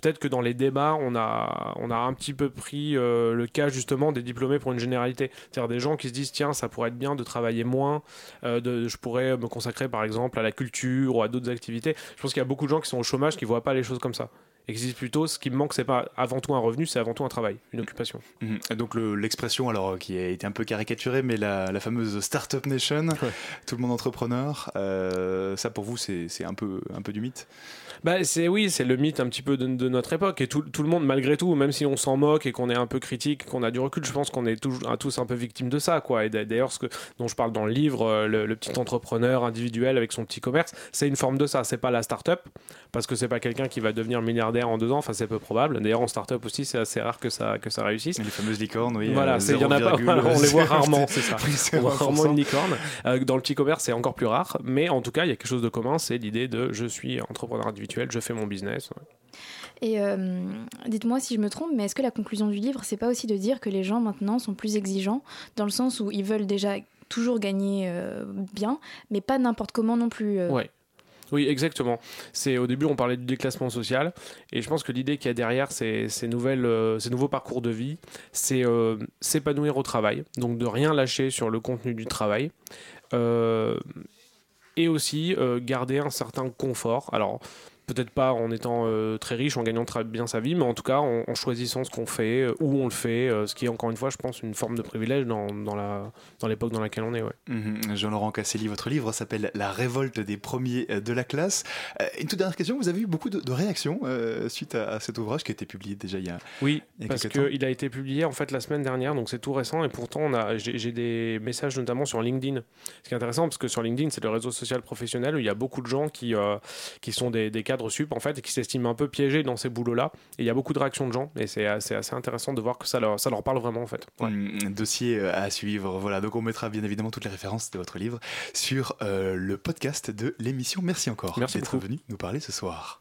peut-être que dans les débats, on a, un petit peu pris euh, le cas justement des diplômés pour une généralité. C'est-à-dire des gens qui se disent tiens, ça pourrait être bien de travailler moins, euh, je pourrais me consacrer par exemple à la culture ou à d'autres activités. Je pense qu'il y a beaucoup de gens qui sont au chômage qui ne voient pas les choses comme ça existe plutôt. Ce qui me manque c'est pas avant tout un revenu c'est avant tout un travail une occupation. Mhm. donc l'expression alors qui a été un peu caricaturée mais la, la fameuse startup nation tout le monde entrepreneur euh, ça pour vous c'est un peu un peu du mythe? Bah c'est oui c'est le mythe un petit peu de, notre époque. Et tout, tout, le monde malgré tout même si on s'en moque et qu'on est un peu critique qu'on a du recul je pense qu'on est tous, tous un peu victimes de ça quoi. Et d'ailleurs ce que dont je parle dans le livre euh, le, le petit entrepreneur individuel avec son petit commerce c'est une forme de ça. C'est pas la startup parce que c'est pas quelqu'un qui va devenir milliardaire en deux ans. Enfin, c'est peu probable. D'ailleurs, en start-up aussi, c'est assez rare que ça, que ça réussisse. Les fameuses licornes, oui. Voilà, il y en a pas. on les voit rarement. c'est ça. on voit rarement une licorne. Euh, dans le petit commerce, c'est encore plus rare. Mais en tout cas, il y a quelque chose de commun. C'est l'idée de je suis entrepreneur individuel, je fais mon business. Et euh, dites-moi si je me trompe, mais est-ce que la conclusion du livre, c'est pas aussi de dire que les gens maintenant sont plus exigeants, dans le sens où ils veulent déjà toujours gagner euh, bien, mais pas n'importe comment non plus. Ouais. Oui, exactement. C'est au début on parlait du déclassement social et je pense que l'idée qu'il y a derrière ces, ces nouvelles, euh, ces nouveaux parcours de vie, c'est euh, s'épanouir au travail, donc de rien lâcher sur le contenu du travail. Euh, et aussi garder un certain confort. Alors, peut-être pas en étant euh, très riche, en gagnant très bien sa vie, mais en tout cas en, choisissant ce qu'on fait, euh, où on le fait, ce qui est encore une fois, je pense, une forme de privilège dans, dans la dans l'époque dans laquelle on est. Ouais. Mhm. Jean-Laurent Casselli, votre livre s'appelle La révolte des premiers de la classe. une toute dernière question, vous avez eu beaucoup de, réactions suite à, cet ouvrage qui a été publié déjà il y a Oui, parce qu'il a été publié en fait la semaine dernière, donc c'est tout récent, et pourtant on a j'ai des messages notamment sur LinkedIn. Ce qui est intéressant, parce que sur LinkedIn, c'est le réseau social professionnel où il y a beaucoup de gens qui, qui sont des, des cadres sup en fait et qui s'estiment un peu piégés dans ces boulots-là. Et il y a beaucoup de réactions de gens et c'est assez, assez, intéressant de voir que ça leur, ça leur parle vraiment en fait. un mm, dossier euh, à suivre. Voilà, donc on mettra bien évidemment toutes les références de votre livre sur euh, le podcast de l'émission. Merci encore d'être venu nous parler ce soir.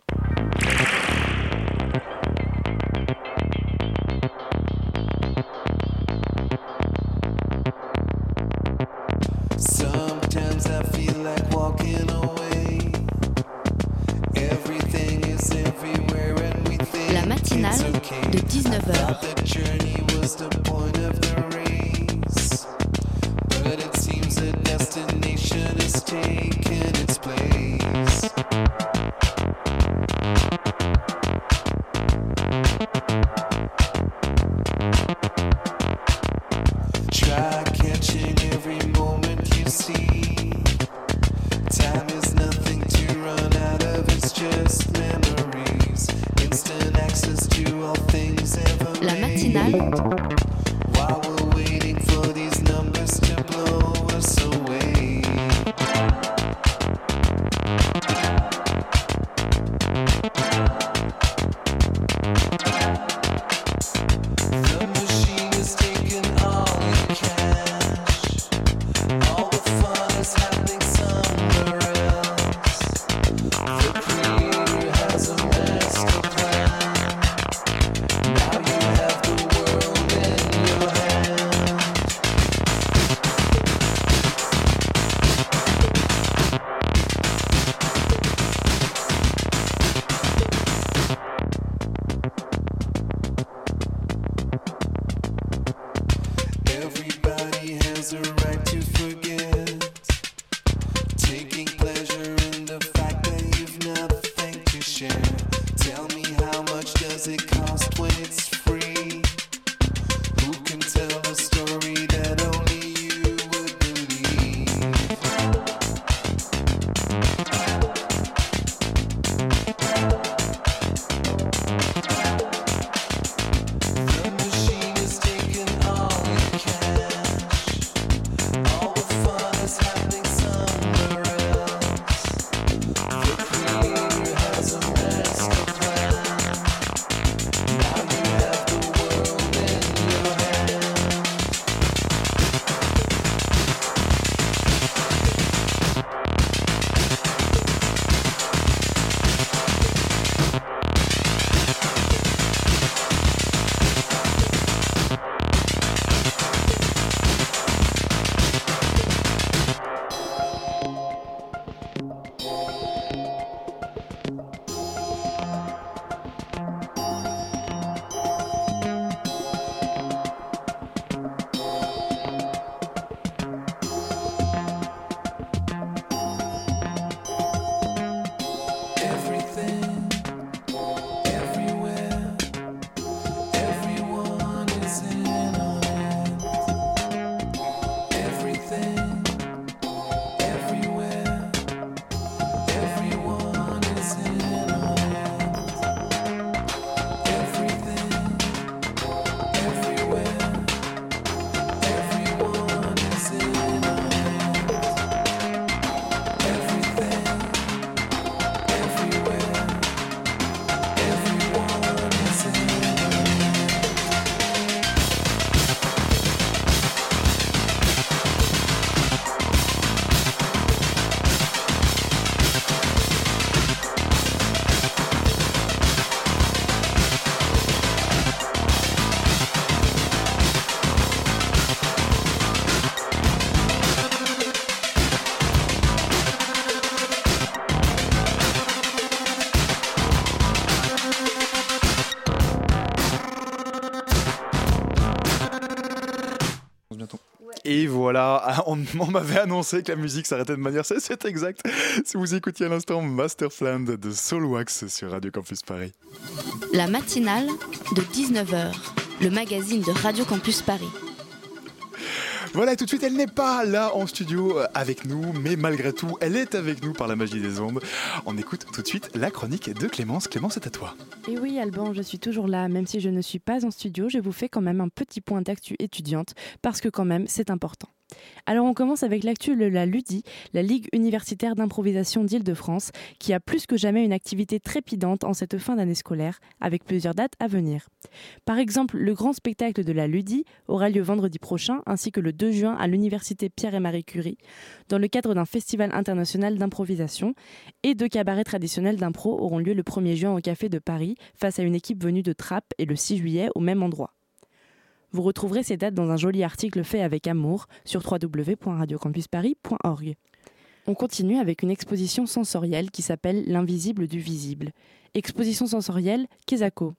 19h. on, m'avait annoncé que la musique s'arrêtait de manière, c'est exact. Si vous écoutiez à l'instant Masterfland de Soulwax sur Radio Campus Paris. La matinale de 19h, le magazine de Radio Campus Paris. Voilà, tout de suite, elle n'est pas là en studio euh, avec nous, mais malgré tout, elle est avec nous par la magie des ondes. On écoute tout de suite la chronique de Clémence. Clémence, c'est à toi. Et oui, Alban, je suis toujours là. Même si je ne suis pas en studio, je vous fais quand même un petit point d'actu étudiante, parce que quand même, c'est important. Alors on commence avec l'actu la LUDI, la Ligue universitaire d'improvisation d'Île-de-France, qui a plus que jamais une activité trépidante en cette fin d'année scolaire, avec plusieurs dates à venir. Par exemple, le grand spectacle de la LUDI aura lieu vendredi prochain, ainsi que le 2 juin à l'Université Pierre et Marie Curie, dans le cadre d'un festival international d'improvisation, et deux cabarets traditionnels d'impro auront lieu le 1er juin au Café de Paris, face à une équipe venue de Trappes, et le 6 juillet au même endroit. Vous retrouverez ces dates dans un joli article fait avec amour sur www.radiocampusparis.org. On continue avec une exposition sensorielle qui s'appelle L'invisible du visible. Exposition sensorielle Kezako.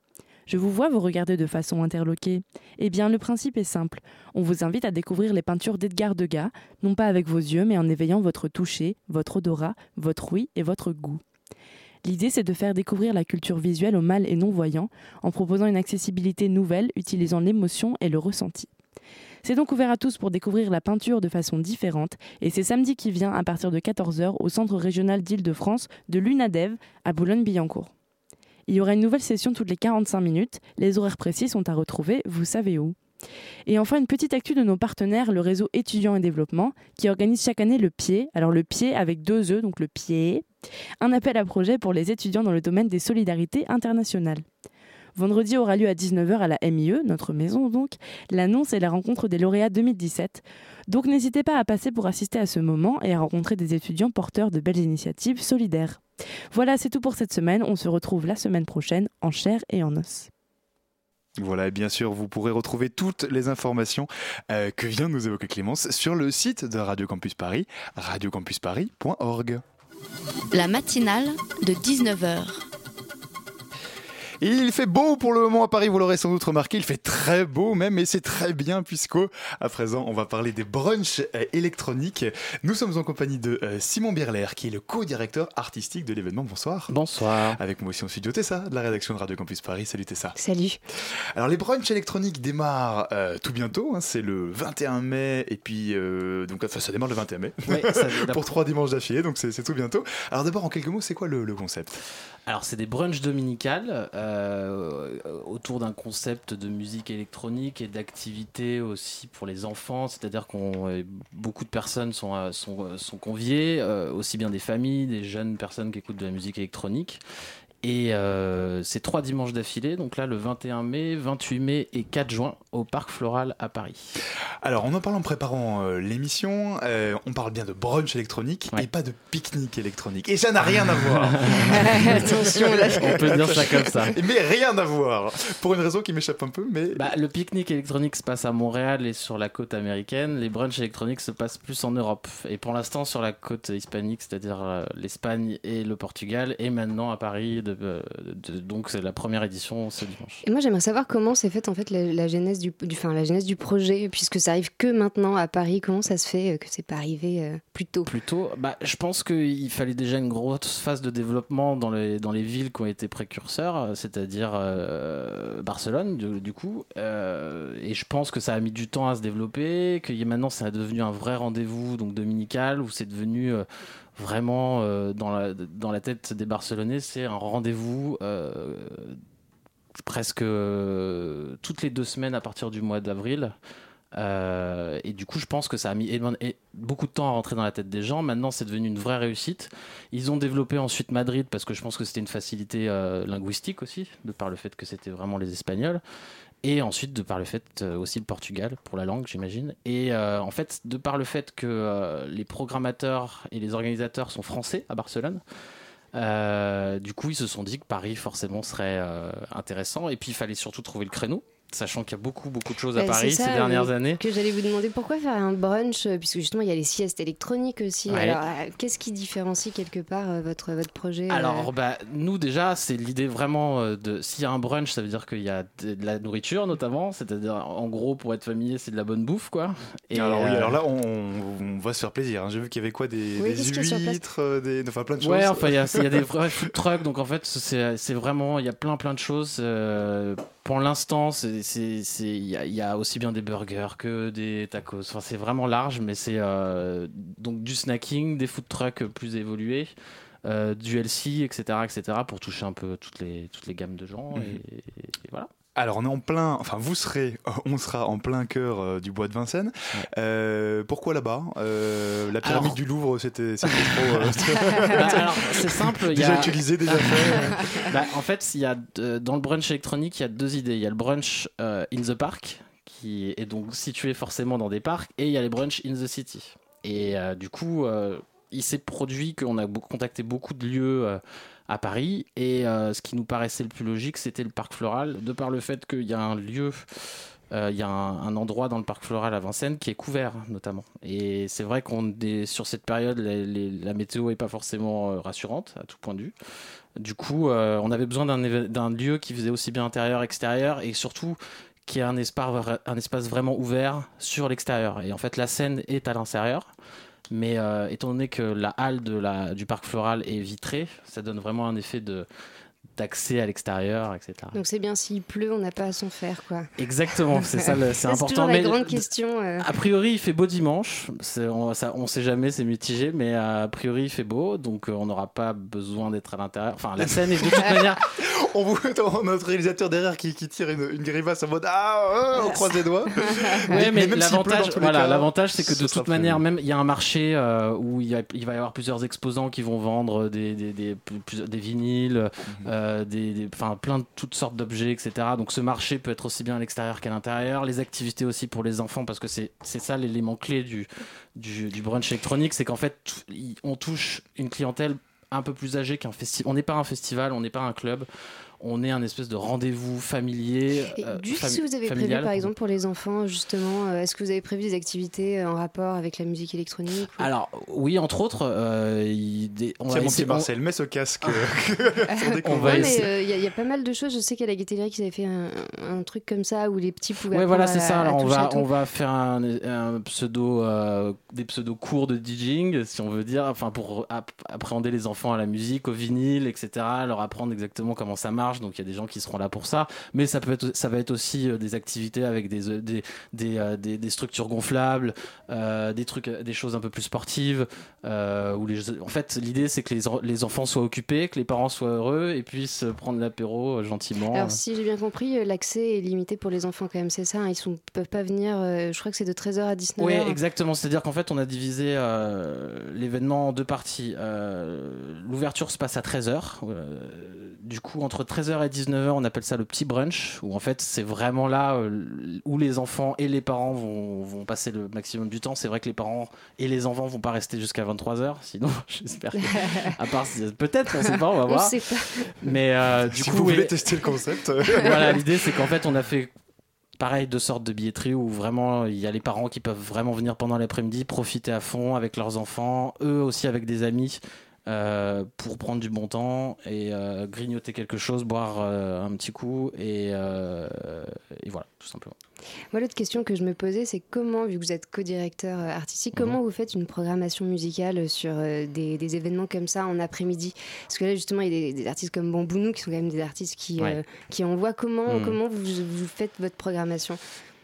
Je vous vois vous regarder de façon interloquée. Eh bien, le principe est simple. On vous invite à découvrir les peintures d'Edgar Degas, non pas avec vos yeux, mais en éveillant votre toucher, votre odorat, votre ouïe et votre goût. L'idée, c'est de faire découvrir la culture visuelle aux mâles et non-voyants en proposant une accessibilité nouvelle utilisant l'émotion et le ressenti. C'est donc ouvert à tous pour découvrir la peinture de façon différente et c'est samedi qui vient à partir de 14h au Centre régional d'Île-de-France de l'UNADEV à Boulogne-Billancourt. Il y aura une nouvelle session toutes les 45 minutes. Les horaires précis sont à retrouver, vous savez où. Et enfin, une petite actu de nos partenaires, le réseau étudiants et développement, qui organise chaque année le pied. Alors le pied avec deux E, donc le pied. Un appel à projet pour les étudiants dans le domaine des solidarités internationales. Vendredi aura lieu à 19h à la MIE, notre maison donc, l'annonce et la rencontre des lauréats 2017. Donc n'hésitez pas à passer pour assister à ce moment et à rencontrer des étudiants porteurs de belles initiatives solidaires. Voilà, c'est tout pour cette semaine. On se retrouve la semaine prochaine en chair et en os. Voilà, et bien sûr, vous pourrez retrouver toutes les informations euh, que vient de nous évoquer Clémence sur le site de Radio Campus Paris, radiocampusparis.org. La matinale de 19h il fait beau pour le moment à Paris, vous l'aurez sans doute remarqué, il fait très beau même, et c'est très bien puisque à présent on va parler des brunchs euh, électroniques. Nous sommes en compagnie de euh, Simon Birler, qui est le co-directeur artistique de l'événement. Bonsoir. Bonsoir. Avec moi aussi en studio Tessa, de la rédaction de Radio Campus Paris. Salut Tessa. Salut. Alors les brunchs électroniques démarrent euh, tout bientôt, hein, c'est le 21 mai, et puis donc enfin, ça démarre le 21 mai, pour trois dimanches d'affilée, donc c'est tout bientôt. Alors d'abord en quelques mots, c'est quoi le, le concept? Alors c'est des brunchs dominicales euh, autour d'un concept de musique électronique et d'activité aussi pour les enfants, c'est-à-dire qu'on euh, beaucoup de personnes sont, euh, sont, sont conviées, aussi bien des familles, des jeunes personnes qui écoutent de la musique électronique. Et euh, c'est trois dimanches d'affilée, donc là le 21 mai, 28 mai et 4 juin au Parc Floral à Paris. Alors on en parle en préparant euh, l'émission, euh, on parle bien de brunch électronique et pas de pique-nique électronique. Et ça n'a rien à voir. Attention, là. on peut dire ça comme ça. Mais rien à voir. Pour une raison qui m'échappe un peu, mais... Bah, le pique-nique électronique se passe à Montréal et sur la côte américaine. Les brunchs électroniques se passent plus en Europe. Et pour l'instant sur la côte hispanique, c'est-à-dire l'Espagne et le Portugal, et maintenant à Paris de euh, donc c'est la première édition ce dimanche. Et moi j'aimerais savoir comment s'est faite en fait la, genèse du, du la genèse du projet puisque ça arrive que maintenant à Paris. Comment ça se fait euh, que c'est pas arrivé euh, plus tôt? Plus tôt, bah, je pense qu'il fallait déjà une grosse phase de développement dans les dans les villes qui ont été précurseurs, c'est-à-dire Barcelone du, coup. et je pense que ça a mis du temps à se développer, que maintenant ça a devenu un vrai rendez-vous donc dominical où c'est devenu vraiment euh, dans, la, dans la tête des Barcelonais, c'est un rendez-vous euh, presque euh, toutes les deux semaines à partir du mois d'avril. et du coup, je pense que ça a mis beaucoup de temps à rentrer dans la tête des gens. Maintenant, c'est devenu une vraie réussite. Ils ont développé ensuite Madrid parce que je pense que c'était une facilité linguistique aussi, de par le fait que c'était vraiment les Espagnols et ensuite de par le fait euh, aussi le Portugal pour la langue j'imagine. Et euh, en fait de par le fait que euh, les programmateurs et les organisateurs sont français à Barcelone du coup ils se sont dit que Paris forcément serait intéressant. Et puis il fallait surtout trouver le créneau sachant qu'il y a beaucoup, beaucoup de choses à Bah, Paris ça, ces dernières années. Que j'allais vous demander pourquoi faire un brunch, euh, puisque justement il y a les siestes électroniques aussi. Ouais. Alors, euh, qu'est-ce qui différencie quelque part euh, votre, votre projet euh, Alors, bah, nous déjà, c'est l'idée vraiment de. S'il y a un brunch, ça veut dire qu'il y a de, de la nourriture notamment, c'est-à-dire en gros, pour être familier, c'est de la bonne bouffe quoi. Et, alors, oui, alors là, on, on va se faire plaisir. hein. J'ai vu qu'il y avait quoi Des, Oui, des huîtres, des, enfin plein de choses. Ouais, enfin, il y, a il y a des vrais food trucks, donc en fait, c'est c'est vraiment, il y a plein plein de choses. euh, pour l'instant, il y, a- il y a aussi bien des burgers que des tacos. Enfin, c'est vraiment large, mais c'est euh, donc du snacking, des food trucks plus évolués. euh, du LC, etc., etc., pour toucher un peu toutes les, toutes les gammes de gens. Et, et voilà. Alors on est en plein, enfin vous serez, on sera en plein cœur euh, du bois de Vincennes. Euh, pourquoi là-bas? Euh, La pyramide Alors- du Louvre, c'était trop. Bah, alors, c'est simple. il y Déjà a- utilisé, déjà fait. Bah, en fait, il y a dans le brunch électronique, il y a deux idées. Il y a le brunch in the park, qui est donc situé forcément dans des parcs, et il y a les brunch in the city. Et du coup, il s'est produit qu'on a contacté beaucoup de lieux à Paris, et euh, ce qui nous paraissait le plus logique, c'était le parc floral, de par le fait qu'il y a un lieu. euh, Il y a un, endroit dans le parc floral à Vincennes qui est couvert notamment. Et c'est vrai qu'on est sur cette période, la météo est pas forcément euh, rassurante à tout point de vue. Du coup, on avait besoin d'un lieu qui faisait aussi bien intérieur, extérieur, et surtout qui ait un espace, un espace vraiment ouvert sur l'extérieur. Et en fait, la scène est à l'intérieur. Mais euh, étant donné que la halle du parc floral est vitrée, ça donne vraiment un effet de d'accès à l'extérieur, etc. Donc c'est bien s'il pleut, on n'a pas à s'en faire quoi. Exactement, c'est ça, c'est C'est important. toujours la grande question. euh. A priori, il fait beau dimanche. C'est- On, ça, on sait jamais, c'est mitigé, mais a priori, il fait beau, donc euh, on n'aura pas besoin d'être à l'intérieur. Enfin, la scène est de toute manière. on vous notre réalisateur derrière qui, qui tire une, une grimace en mode Ah, euh, on croise les doigts. Ouais, mais, l'avantage, voilà, l'avantage, c'est que ce de toute manière, même il y a un marché euh, où il, y a- il va y avoir plusieurs exposants qui vont vendre des, des vinyles, Mhm. Euh, plein de toutes sortes d'objets, etc. Donc ce marché peut être aussi bien à l'extérieur qu'à l'intérieur. Les activités aussi pour les enfants, parce que c'est ça l'élément clé du, du, brunch électronique, c'est qu'en fait, on touche une clientèle un peu plus âgée qu'un festival. On n'est pas un festival, on n'est pas un club. On est un espèce de rendez-vous familier. Et euh, juste fami- si vous avez prévu, familial, par exemple, pour les enfants, justement, euh, est-ce que vous avez prévu des activités euh, en rapport avec la musique électronique ou- Alors oui, entre autres, euh, il- des- on va mon petit Marcel, mets ce casque. On va euh, il y, a- il y a pas mal de choses. Je sais qu'à la Gaieté Lyrique, ils avaient fait un, un truc comme ça où les petits pouvaient. Ouais, voilà, c'est ça. Alors, on va, on va faire un, un pseudo, euh, des pseudo cours de DJing, si on veut dire, enfin, pour ap- appréhender les enfants à la musique, au vinyle, etc., leur apprendre exactement comment ça marche. Donc, il y a des gens qui seront là pour ça. Mais ça peut être, ça va être aussi euh, des activités avec des, euh, des, des, euh, des- des structures gonflables, euh, des trucs, des choses un peu plus sportives. euh, où les, en fait, l'idée, c'est que les, les enfants soient occupés, que les parents soient heureux et puissent prendre l'apéro gentiment. Alors, si j'ai bien compris, l'accès est limité pour les enfants quand même, c'est ça hein, Ils ne peuvent pas venir, euh, je crois que c'est de 13h à 19h. Oui, exactement. C'est-à-dire qu'en fait, on a divisé l'événement en deux parties. L'ouverture se passe à 13h. du coup, entre 13h et 19h, on appelle ça le petit brunch, où en fait, c'est vraiment là euh, où les enfants et les parents vont, vont passer le maximum du temps. C'est vrai que les parents et les enfants vont pas rester jusqu'à 23h, sinon, j'espère que. À part, si- peut-être, on sait pas, on va On voir. sait pas. Mais euh, du si coup, vous voulez tester le concept. voilà, l'idée c'est qu'en fait on a fait pareil deux sortes de billetterie où vraiment il y a les parents qui peuvent vraiment venir pendant l'après-midi, profiter à fond avec leurs enfants, eux aussi avec des amis. Euh, pour prendre du bon temps et euh, grignoter quelque chose, boire euh, un petit coup et, et voilà, tout simplement. Moi, l'autre question que je me posais, c'est comment, vu que vous êtes co-directeur artistique, comment vous faites une programmation musicale sur des, des événements comme ça en après-midi? Parce que là, justement, il y a des, des artistes comme Bambounou qui sont quand même des artistes qui, Ouais. qui envoient. Comment, Mhm. comment vous, vous faites votre programmation?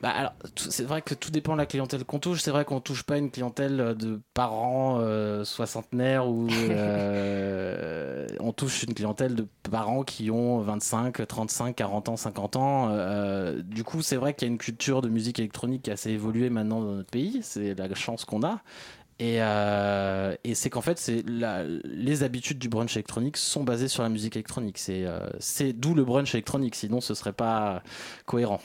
Bah alors, c'est vrai que tout dépend de la clientèle qu'on touche. C'est vrai qu'on touche pas une clientèle euh, de parents euh, soixantenaires ou euh, on touche une clientèle de parents qui ont 25, 35, 40 ans, 50 ans. Euh, du coup, c'est vrai qu'il y a une culture de musique électronique qui a assez évolué maintenant dans notre pays. C'est la chance qu'on a. Et, euh, et c'est qu'en fait, c'est les habitudes du brunch électronique sont basées sur la musique électronique. C'est euh, c'est d'où le brunch électronique. Sinon, ce serait pas cohérent.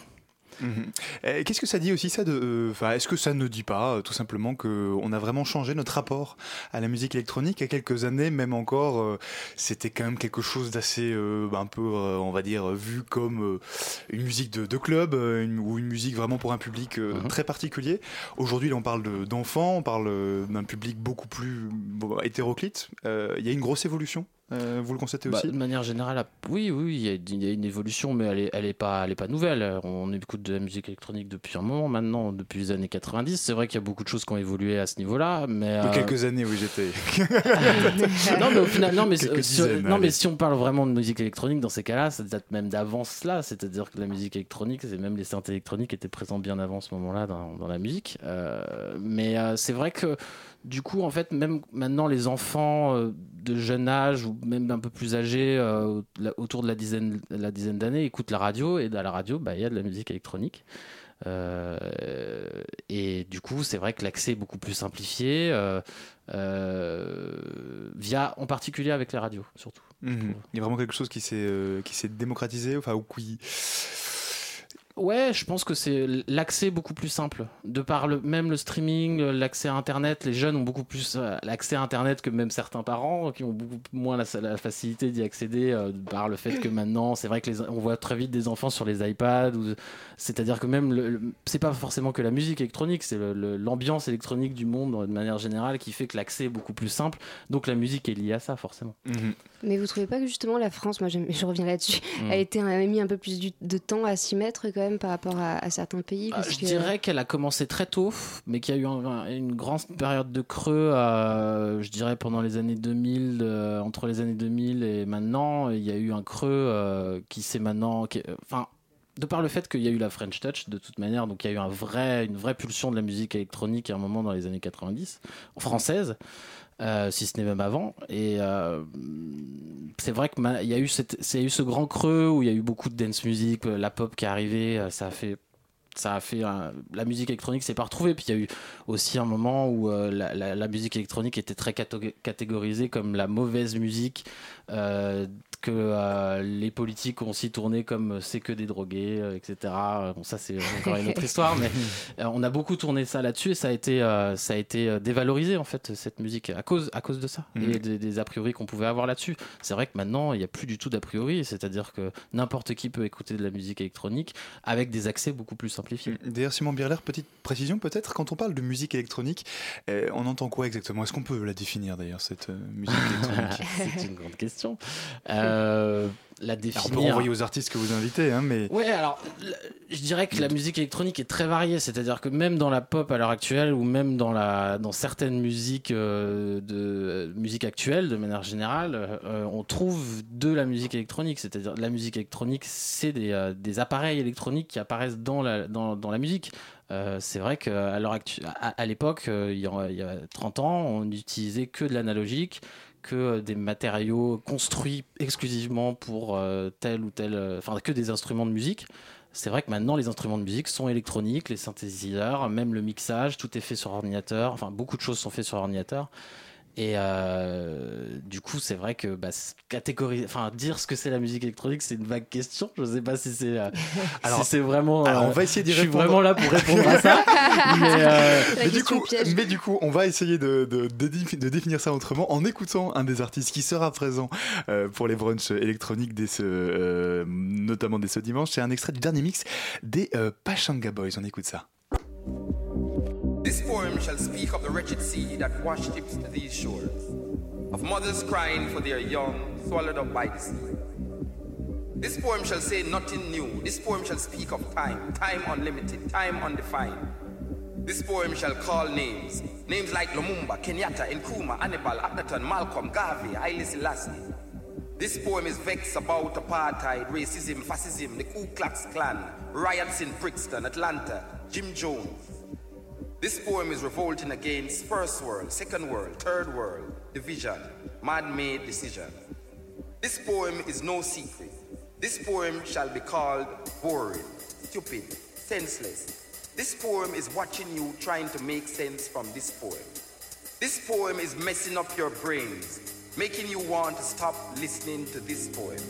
Mhm. Qu'est-ce que ça dit aussi ça de, euh, enfin, est-ce que ça ne dit pas euh, tout simplement que on a vraiment changé notre rapport à la musique électronique Il y a quelques années, même encore, euh, c'était quand même quelque chose d'assez, euh, un peu, euh, on va dire, vu comme une musique de, de club une- ou une musique vraiment pour un public Mhm. très particulier. Aujourd'hui, là, on parle de- d'enfants, on parle d'un public beaucoup plus hétéroclite. Il y a une grosse évolution. Euh, vous le constatez Bah, aussi de manière générale, oui, oui, il y, a- il y a une évolution, mais elle est, elle est pas, elle est pas nouvelle. On écoute de la musique électronique depuis un moment maintenant, depuis les années 90. C'est vrai qu'il y a beaucoup de choses qui ont évolué à ce niveau-là, mais euh, quelques années, oui, j'étais. non, mais au final, non, mais, si, dizaines, non, allez. mais si on parle vraiment de musique électronique, dans ces cas-là, ça date même d'avant cela. C'est-à-dire que la musique électronique, c'est même les synthés électroniques étaient présents bien avant ce moment-là dans, dans la musique. Euh, mais c'est vrai que du coup, en fait, même maintenant, les enfants euh, de jeune âge ou même un peu plus âgés, euh, la- autour de la dizaine, la dizaine d'années, écoutent la radio et à la radio, bah, il y a de la musique électronique. Euh, et du coup, c'est vrai que l'accès est beaucoup plus simplifié, via, en particulier avec les radios, surtout. Mhm. Il y a vraiment quelque chose qui s'est démocratisé, enfin ou qui. Ouais, je pense que c'est l'accès beaucoup plus simple. De par le, même le streaming, l'accès à Internet, les jeunes ont beaucoup plus euh, l'accès à Internet que même certains parents qui ont beaucoup moins la, la facilité d'y accéder euh, par le fait que maintenant, c'est vrai que les, on voit très vite des enfants sur les iPads. C'est-à-dire que même, le- le- c'est pas forcément que la musique électronique, c'est le- le- l'ambiance électronique du monde de manière générale qui fait que l'accès est beaucoup plus simple. Donc la musique est liée à ça, forcément. Mais vous trouvez pas que justement la France, moi je reviens là-dessus, Mm. a été a mis un peu plus du- de temps à s'y mettre quand même par rapport à, à certains pays parce je que- dirais qu'elle a commencé très tôt, mais qu'il y a eu un- un- une grande période de creux, euh, je dirais pendant les années 2000, euh, entre les années 2000 et maintenant, il y a eu un creux euh, qui s'est maintenant... qui- Enfin, de par le fait qu'il y a eu la French Touch, de toute manière, donc il y a eu un vrai, une vraie pulsion de la musique électronique à un moment dans les années 90, française. Euh, si ce n'est même avant. Et euh, c'est vrai qu'il y, y a eu ce grand creux où il y a eu beaucoup de dance music, euh, la pop qui est arrivée, ça a fait ça a fait la musique électronique s'est pas retrouvée puis il y a eu aussi un moment où la, la- musique électronique était très catégorisée comme la mauvaise musique que euh, les politiques ont aussi tourné comme euh, c'est que des drogués euh, etc bon ça c'est encore une autre histoire mais euh, on a beaucoup tourné ça là-dessus et ça a été euh, ça a été euh, dévalorisé en fait cette musique à cause à cause de ça et des, des a priori qu'on pouvait avoir là-dessus. C'est vrai que maintenant il n'y a plus du tout d'a priori c'est-à-dire que n'importe qui peut écouter de la musique électronique avec des accès beaucoup plus simplifiés. D'ailleurs, Simon Birler, petite précision peut-être, quand on parle de musique électronique, euh, on entend quoi exactement? Est-ce qu'on peut la définir d'ailleurs, cette euh, musique électronique? C'est une grande question Euh, la Alors, définir on peut renvoyer aux artistes que vous invitez, hein, mais. Ouais, alors je dirais que la musique électronique est très variée, c'est-à-dire que même dans la pop à l'heure actuelle ou même dans la dans certaines musiques euh, de euh, musique actuelle de manière générale, euh, on trouve de la musique électronique, c'est-à-dire la musique électronique, c'est des, euh, des appareils électroniques qui apparaissent dans la dans, dans la musique. Euh, c'est vrai qu'à l'heure à, à l'époque, euh, il, y a, il y a 30 ans, on n'utilisait que de l'analogique, que euh, des matériaux construits exclusivement pour euh, tel ou tel, euh, enfin que des instruments de musique. C'est vrai que maintenant les instruments de musique sont électroniques, les synthétiseurs, même le mixage, tout est fait sur ordinateur. Enfin, beaucoup de choses sont faites sur ordinateur. Et euh, du coup, c'est vrai que bah, catégoriser, enfin dire ce que c'est la musique électronique, c'est une vague question. Je sais pas si c'est, euh, Alors- si c'est vraiment. alors, on euh, va essayer d'y Je suis répondre. vraiment là pour répondre à ça. mais, euh, mais, du coup, mais du coup, on va essayer de, de- de défi- de définir ça autrement en écoutant un des artistes qui sera présent euh, pour les brunchs électroniques, dès ce, euh, notamment dès ce dimanche. C'est un extrait du dernier mix des euh, Pachanga Boys. On écoute ça. This poem shall speak of the wretched sea that washed these shores, of mothers crying for their young swallowed up by the sea. This poem shall say nothing new. This poem shall speak of time, time unlimited, time undefined. This poem shall call names, names like Lumumba, Kenyatta, Nkrumah, Annibal, Akhenaton, Malcolm, Garvey, Haile Selassie. This poem is vexed about apartheid, racism, fascism, the Ku Klux Klan, riots in Brixton, Atlanta, Jim Jones. This poem is revolting against first world, second world, third world, division, man-made decision. This poem is no secret. This poem shall be called boring, stupid, senseless. This poem is watching you trying to make sense from this poem. This poem is messing up your brains, making you want to stop listening to this poem.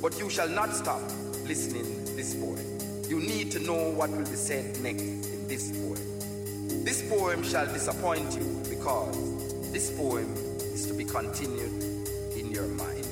But you shall not stop listening this poem. you need to know what will be said next in this poem. This poem shall disappoint you because this poem is to be continued in your mind.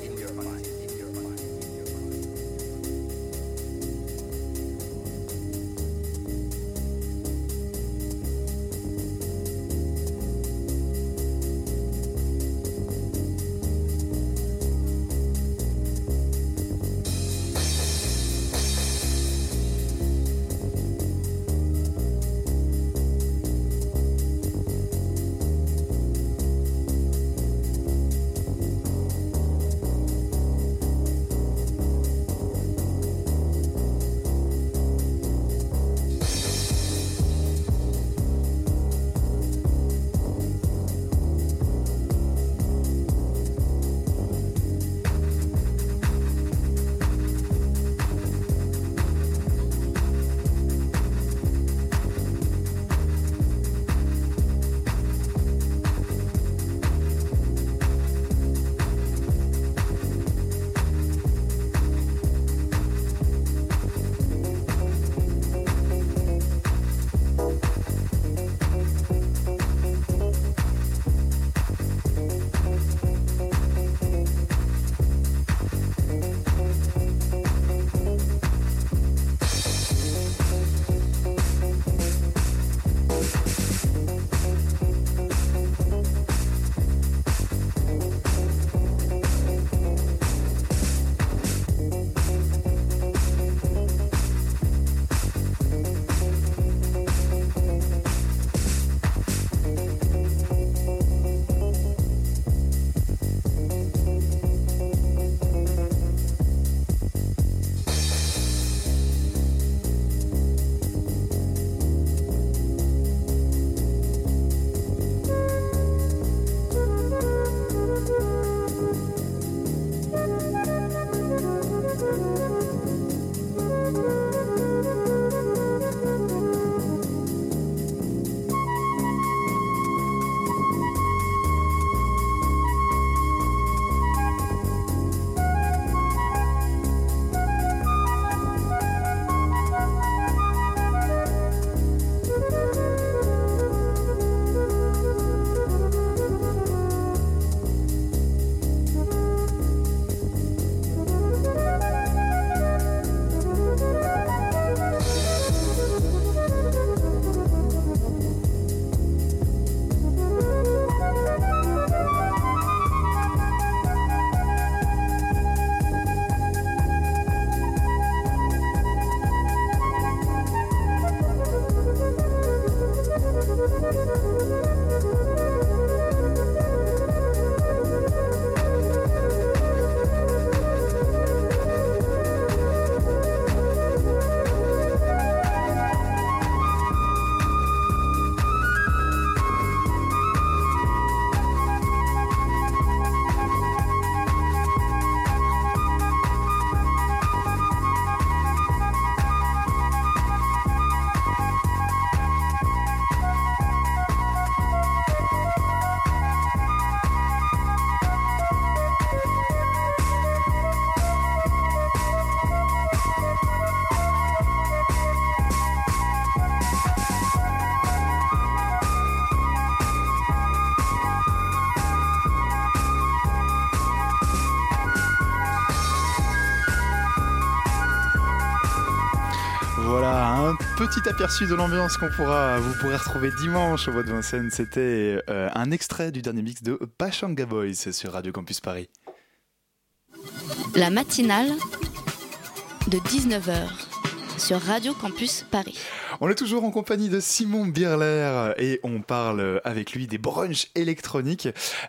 Aperçu de l'ambiance qu'on pourra, vous pourrez retrouver dimanche au Bois de Vincennes. C'était euh, un extrait du dernier mix de Pachanga Boys sur Radio Campus Paris. La matinale de 19h sur Radio Campus Paris. On est toujours en compagnie de Simon Birler et on parle avec lui des brunchs électroniques.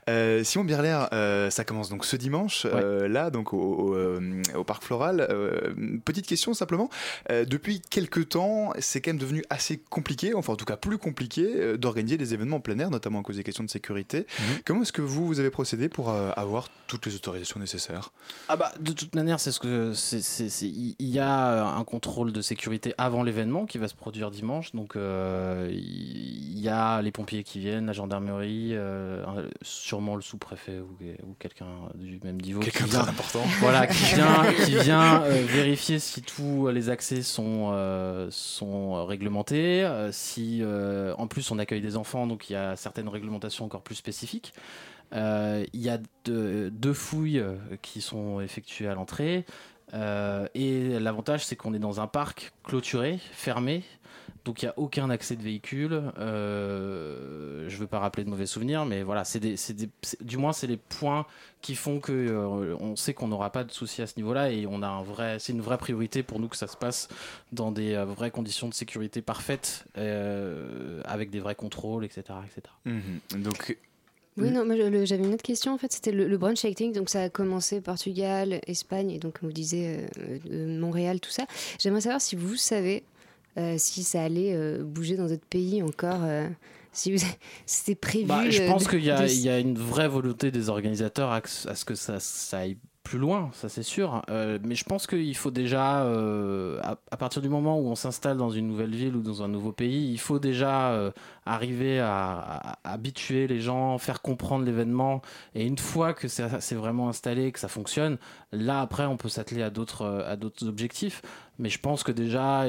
Euh, Simon Birler, euh, ça commence donc ce dimanche, euh, là, donc au, au, euh, au Parc Floral. Euh, petite question simplement, euh, depuis quelques temps, c'est quand même devenu assez compliqué, enfin en tout cas plus compliqué, euh, d'organiser des événements en plein air, notamment à cause des questions de sécurité. Comment est-ce que vous, vous avez procédé pour euh, avoir toutes les autorisations nécessaires? Ah bah de toute manière c'est ce que c'est- il y a un contrôle de sécurité avant l'événement qui va se produire dimanche. Donc euh, il y, a les pompiers qui viennent, la gendarmerie, euh, sûrement le sous-préfet ou, ou quelqu'un du même niveau. Quelqu'un qui vient- important. Voilà, qui vient, qui vient euh, vérifier si tous les accès sont, sont réglementés. si en plus on accueille des enfants, donc il y a certaines réglementations encore plus spécifiques. Il y a deux, deux fouilles qui sont effectuées à l'entrée. Euh, et l'avantage, c'est qu'on est dans un parc clôturé, fermé. Donc il n'y a aucun accès de véhicule. Euh, je ne veux pas rappeler de mauvais souvenirs, mais voilà, c'est des, des- du moins c'est les points qui font que euh, on sait qu'on n'aura pas de soucis à ce niveau-là et on a un vrai, c'est une vraie priorité pour nous que ça se passe dans des euh, vraies conditions de sécurité parfaites, avec des vrais contrôles, etc., etc. Mhm. Donc Oui, non, je- le- j'avais une autre question. En fait, c'était le, le brunch acting. Donc, ça a commencé Portugal, Espagne, et donc, comme vous disiez, euh, euh, Montréal, tout ça. J'aimerais savoir si vous savez euh, si ça allait euh, bouger dans d'autres pays encore. si vous- c'était prévu. Bah, je pense qu'il y, a- de- il y a une vraie volonté des organisateurs à ce que ça, ça aille plus loin, ça c'est sûr. Euh, mais je pense qu'il faut déjà, euh, à, partir du moment où on s'installe dans une nouvelle ville ou dans un nouveau pays, il faut déjà euh, arriver à, à- habituer les gens, faire comprendre l'événement. Et une fois que c'est vraiment installé, que ça fonctionne, là après on peut s'atteler à d'autres à d'autres objectifs. Mais je pense que déjà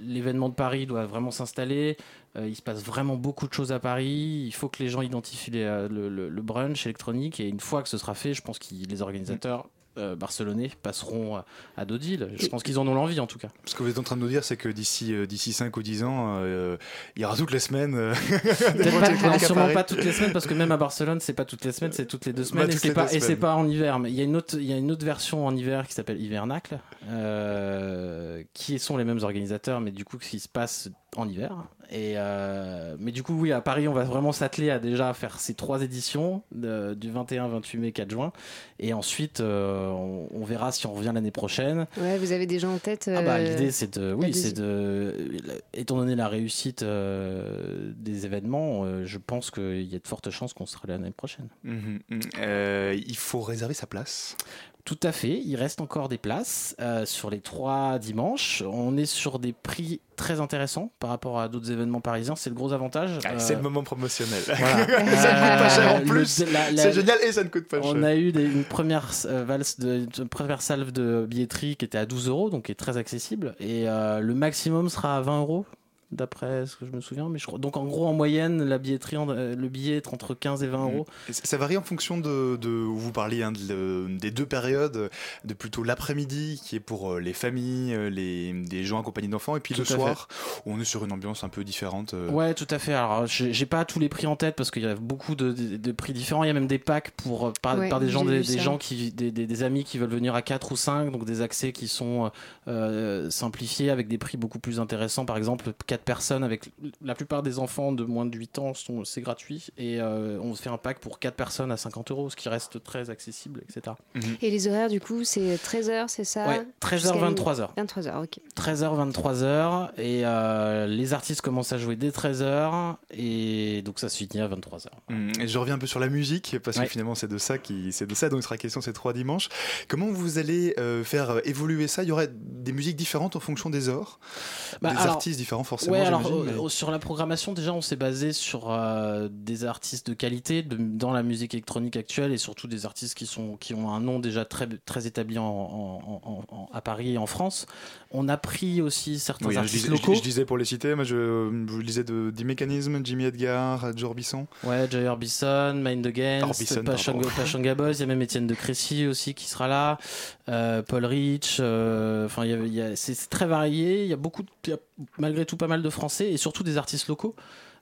l'événement de Paris doit vraiment s'installer. Euh, il se passe vraiment beaucoup de choses à Paris. Il faut que les gens identifient euh, le, le- le brunch électronique. Et une fois que ce sera fait, je pense que les organisateurs euh, barcelonais passeront à, d'autres villes. Je pense qu'ils en ont l'envie en tout cas. Ce que vous êtes en train de nous dire, c'est que d'ici euh, d'ici 5 ou 10 ans, euh, il y aura toutes les semaines. euh, pas- sûrement pas toutes les semaines parce que même à Barcelone c'est pas toutes les semaines c'est toutes les deux semaines Bah, et toutes c'est les pas deux et c'est semaines. pas en hiver mais il y a une autre il y a une autre version en hiver qui s'appelle Hivernacle euh, qui sont les mêmes organisateurs mais du coup qui se passe en hiver et euh, mais du coup oui à Paris on va vraiment s'atteler à déjà faire ces trois éditions de- du 21 28 mai 4 juin et ensuite euh, on, on verra si on revient l'année prochaine Ouais, vous avez des gens en tête. ah bah, euh, l'idée c'est de oui c'est de étant donné la réussite euh, des événements euh, je pense qu'il y a de fortes chances qu'on sera là l'année prochaine Mhm, mhm. Euh, il faut réserver sa place. Tout à fait il reste encore des places euh, sur les trois dimanches on est sur des prix très intéressants par rapport à d'autres événements parisiens c'est le gros avantage Ah, Euh, C'est le moment promotionnel. voilà. ça ne coûte pas cher en plus. le- la- la- C'est génial et ça ne coûte pas cher. On a eu des- une première euh, valse, de, une première salve de billetterie qui était à 12 euros, donc qui est très accessible. Et le maximum sera à 20 euros, d'après ce que je me souviens. Mais je crois. Donc en gros, en moyenne, la billetterie, en- euh, le billet est entre 15 et 20 euros. Et ça varie en fonction de, de où vous parliez hein, de des deux périodes, de plutôt l'après-midi qui est pour euh, les familles, euh, les, des gens accompagnés d'enfants, et puis Tout le soir où on est sur une ambiance un peu différente. Ouais, tout à fait. Alors, j'ai pas tous les prix en tête parce qu'il y a beaucoup de, de- de prix différents. Il y a même des packs pour par, Ouais, par des gens, des, gens qui, des, des- des amis qui veulent venir à 4 ou 5, donc des accès qui sont euh, simplifiés avec des prix beaucoup plus intéressants. Par exemple, 4 personnes avec la plupart des enfants de moins de 8 ans sont c'est gratuit et euh, on fait un pack pour 4 personnes à 50 euros, ce qui reste très accessible, etc. Et les horaires, du coup, c'est 13h, c'est ça? Ouais, 13h, 23h. 23h, ok. 13h, 23h, et euh, les artistes commencent à jouer dès 13h, et donc ça se finit à 23h. Hum, Et je reviens un peu sur la musique parce que finalement c'est de ça qui c'est de ça dont il sera question ces trois dimanches. Comment vous allez euh, faire euh, évoluer ça? Il y aurait des musiques différentes en fonction des heures, Bah, des alors- artistes différents forcément. Ouais, alors euh, mais- sur la programmation, déjà, on s'est basé sur euh, des artistes de qualité de- dans la musique électronique actuelle et surtout des artistes qui, sont, qui ont un nom déjà très, très établi en, en- en- à Paris et en France. On a pris aussi certains Oui, je, artistes disais, locaux. je- je disais pour les citer, moi je, je lisais de, du mécanisme, Jimmy Edgar, Joe Orbisson. Ouais, Jay Orbison, Mind Against, Orbison, Pachanga, Boys, il y a même Étienne de Crécy aussi qui sera là, euh, Paul Rich, euh, enfin, a- c'est très varié, il y a beaucoup, de- y a malgré tout pas mal de Français et surtout des artistes locaux.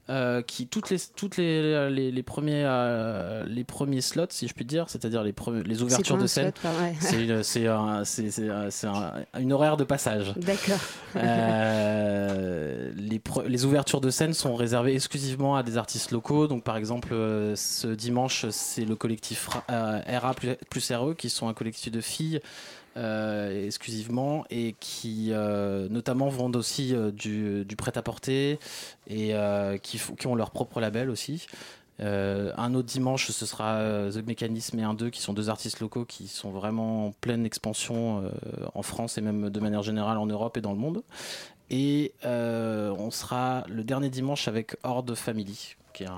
euh, qui toutes les toutes les, les, les premiers euh, les premiers slots si je puis dire c'est-à-dire les premiers- les ouvertures de scène ouais. c'est un- une horaire de passage D'accord. euh, les, les ouvertures de scène sont réservées exclusivement à des artistes locaux. Donc, par exemple, ce dimanche, c'est le collectif Ra- RA plus, plus RE, qui sont un collectif de filles euh, exclusivement et qui, euh, notamment, vendent aussi euh, du, prêt-à-porter et qui, qui ont leur propre label aussi. Un autre dimanche, ce sera The Mechanism et un 2 qui sont deux artistes locaux qui sont vraiment en pleine expansion en France et même de manière générale en Europe et dans le monde. Et on sera le dernier dimanche avec Horde Family, qui est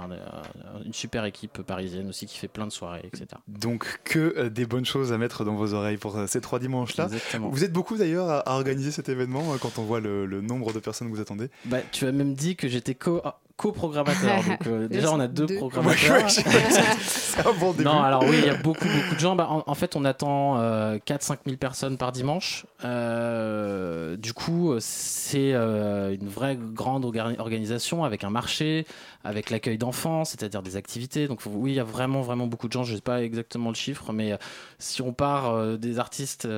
une super équipe parisienne aussi qui fait plein de soirées, etc. Donc que des bonnes choses à mettre dans vos oreilles pour ces trois dimanches-là. Vous êtes beaucoup d'ailleurs à, organiser cet événement quand on voit le, nombre de personnes que vous attendez. Bah, tu as même dit que j'étais co co-programmateur. Donc euh, déjà, on a deux, programmateurs. c'est un bon début. Non, alors oui, il y a beaucoup, beaucoup de gens. Bah, en, fait, on attend 4-5 000 personnes par dimanche. Euh, du coup, c'est euh, une vraie grande organisation avec un marché, avec l'accueil d'enfants, c'est-à-dire des activités. Donc oui, il y a vraiment, vraiment beaucoup de gens. Je ne sais pas exactement le chiffre, mais si on part des artistes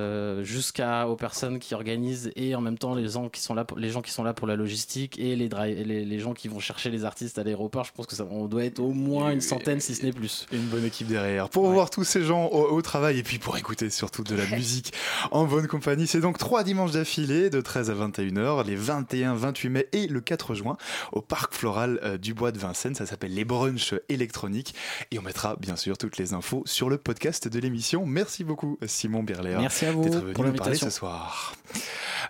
jusqu'aux personnes qui organisent et en même temps les gens qui sont là pour, les gens qui sont là pour la logistique et les, les, les gens qui vont chercher les artistes à l'aéroport, je pense que ça, on doit être au moins une centaine, si ce n'est plus. Une bonne équipe derrière. Pour voir tous ces gens au, travail et puis pour écouter surtout de la musique en bonne compagnie, c'est donc trois dimanches d'affilée de 13 à 21h, les 21, 28 mai et le 4 juin au parc floral euh, du Bois de Vincennes. Ça s'appelle les brunchs électroniques et on mettra bien sûr toutes les infos sur le podcast de l'émission. Merci beaucoup Simon Birler. Merci à vous d'être venu nous parler ce soir.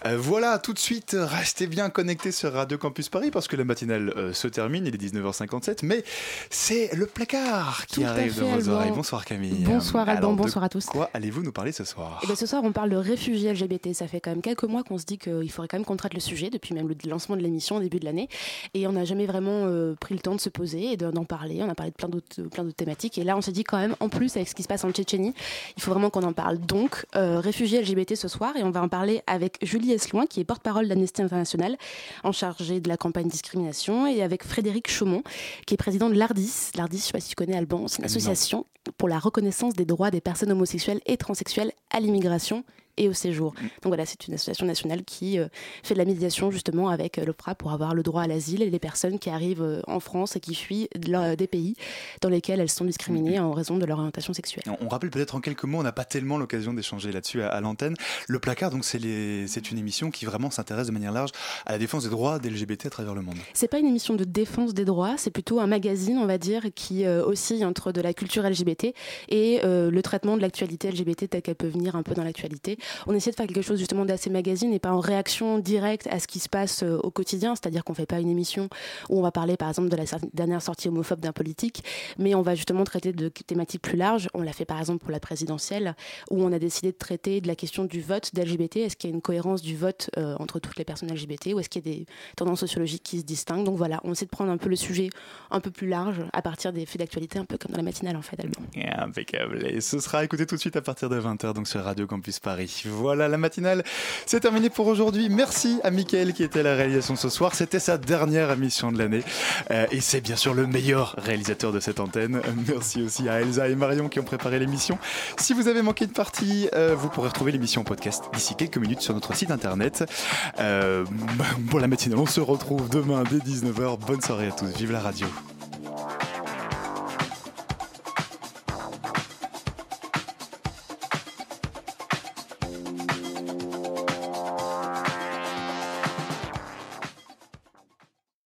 Euh, voilà, tout de suite, restez bien connectés sur Radio Campus Paris parce que la matinale euh, se termine, il est 19h57, mais c'est le placard qui arrive dans vos oreilles. Bonsoir Camille. Bonsoir Alban, bonsoir à tous. Quoi allez-vous nous parler ce soir Et eh bien, Ce soir, on parle de réfugiés LGBT. Ça fait quand même quelques mois qu'on se dit qu'il faudrait quand même qu'on traite le sujet, depuis même le lancement de l'émission au début de l'année. Et on n'a jamais vraiment euh, pris le temps de se poser et d'en parler. On a parlé de plein d'autres, plein d'autres thématiques. Et là, on s'est dit quand même, en plus, avec ce qui se passe en Tchétchénie, il faut vraiment qu'on en parle. Donc, euh, réfugiés LGBT ce soir, et on va en parler avec Julie Esloin, qui est porte-parole d'Amnesty International, en charge de la campagne discrimination, et avec Frédéric Chaumont, qui est président de l'ARDIS. L'ARDIS, je ne sais pas si tu connais Alban, c'est une association pour la reconnaissance des droits des personnes homosexuelles et transsexuelles à l'immigration et au séjour. Mm. Donc voilà, c'est une association nationale qui euh, fait de la médiation justement avec euh, l'OPRA pour avoir le droit à l'asile et les personnes qui arrivent euh, en France et qui fuient des pays dans lesquels elles sont discriminées mm. en raison de leur orientation sexuelle. On rappelle peut-être en quelques mots, on n'a pas tellement l'occasion d'échanger là-dessus à, l'antenne. Le placard, donc c'est une émission qui vraiment s'intéresse de manière large à la défense des droits des LGBT à travers le monde. C'est pas une émission de défense des droits, c'est plutôt un magazine, on va dire, qui oscille entre de la culture LGBT et le traitement de l'actualité LGBT telle qu'elle peut venir un peu dans l'actualité on essaie de faire quelque chose justement d'assez magazine et pas en réaction directe à ce qui se passe euh, au quotidien, c'est-à-dire qu'on fait pas une émission où on va parler par exemple de la dernière sortie homophobe d'un politique, mais on va justement traiter de thématiques plus larges. On l'a fait par exemple pour la présidentielle, où on a décidé de traiter de la question du vote d'LGBT. Est-ce qu'il y a une cohérence du vote euh, entre toutes les personnes LGBT ou est-ce qu'il y a des tendances sociologiques qui se distinguent? Donc voilà, on essaie de prendre un peu le sujet un peu plus large à partir des faits d'actualité, un peu comme dans la matinale en fait. Impeccable. Et ce sera écouté tout de suite à partir de 20h donc sur Radio Campus Voilà, la matinale, c'est terminé pour aujourd'hui. Merci à Mickaël qui était à la réalisation ce soir. C'était sa dernière émission de l'année. Euh, et c'est bien sûr le meilleur réalisateur de cette antenne. Merci aussi à Elsa et Marion qui ont préparé l'émission. Si vous avez manqué une partie, euh, vous pourrez retrouver l'émission en podcast d'ici quelques minutes sur notre site internet. Euh, pour la matinale, on se retrouve demain dès 19h. Bonne soirée à tous. Vive la radio.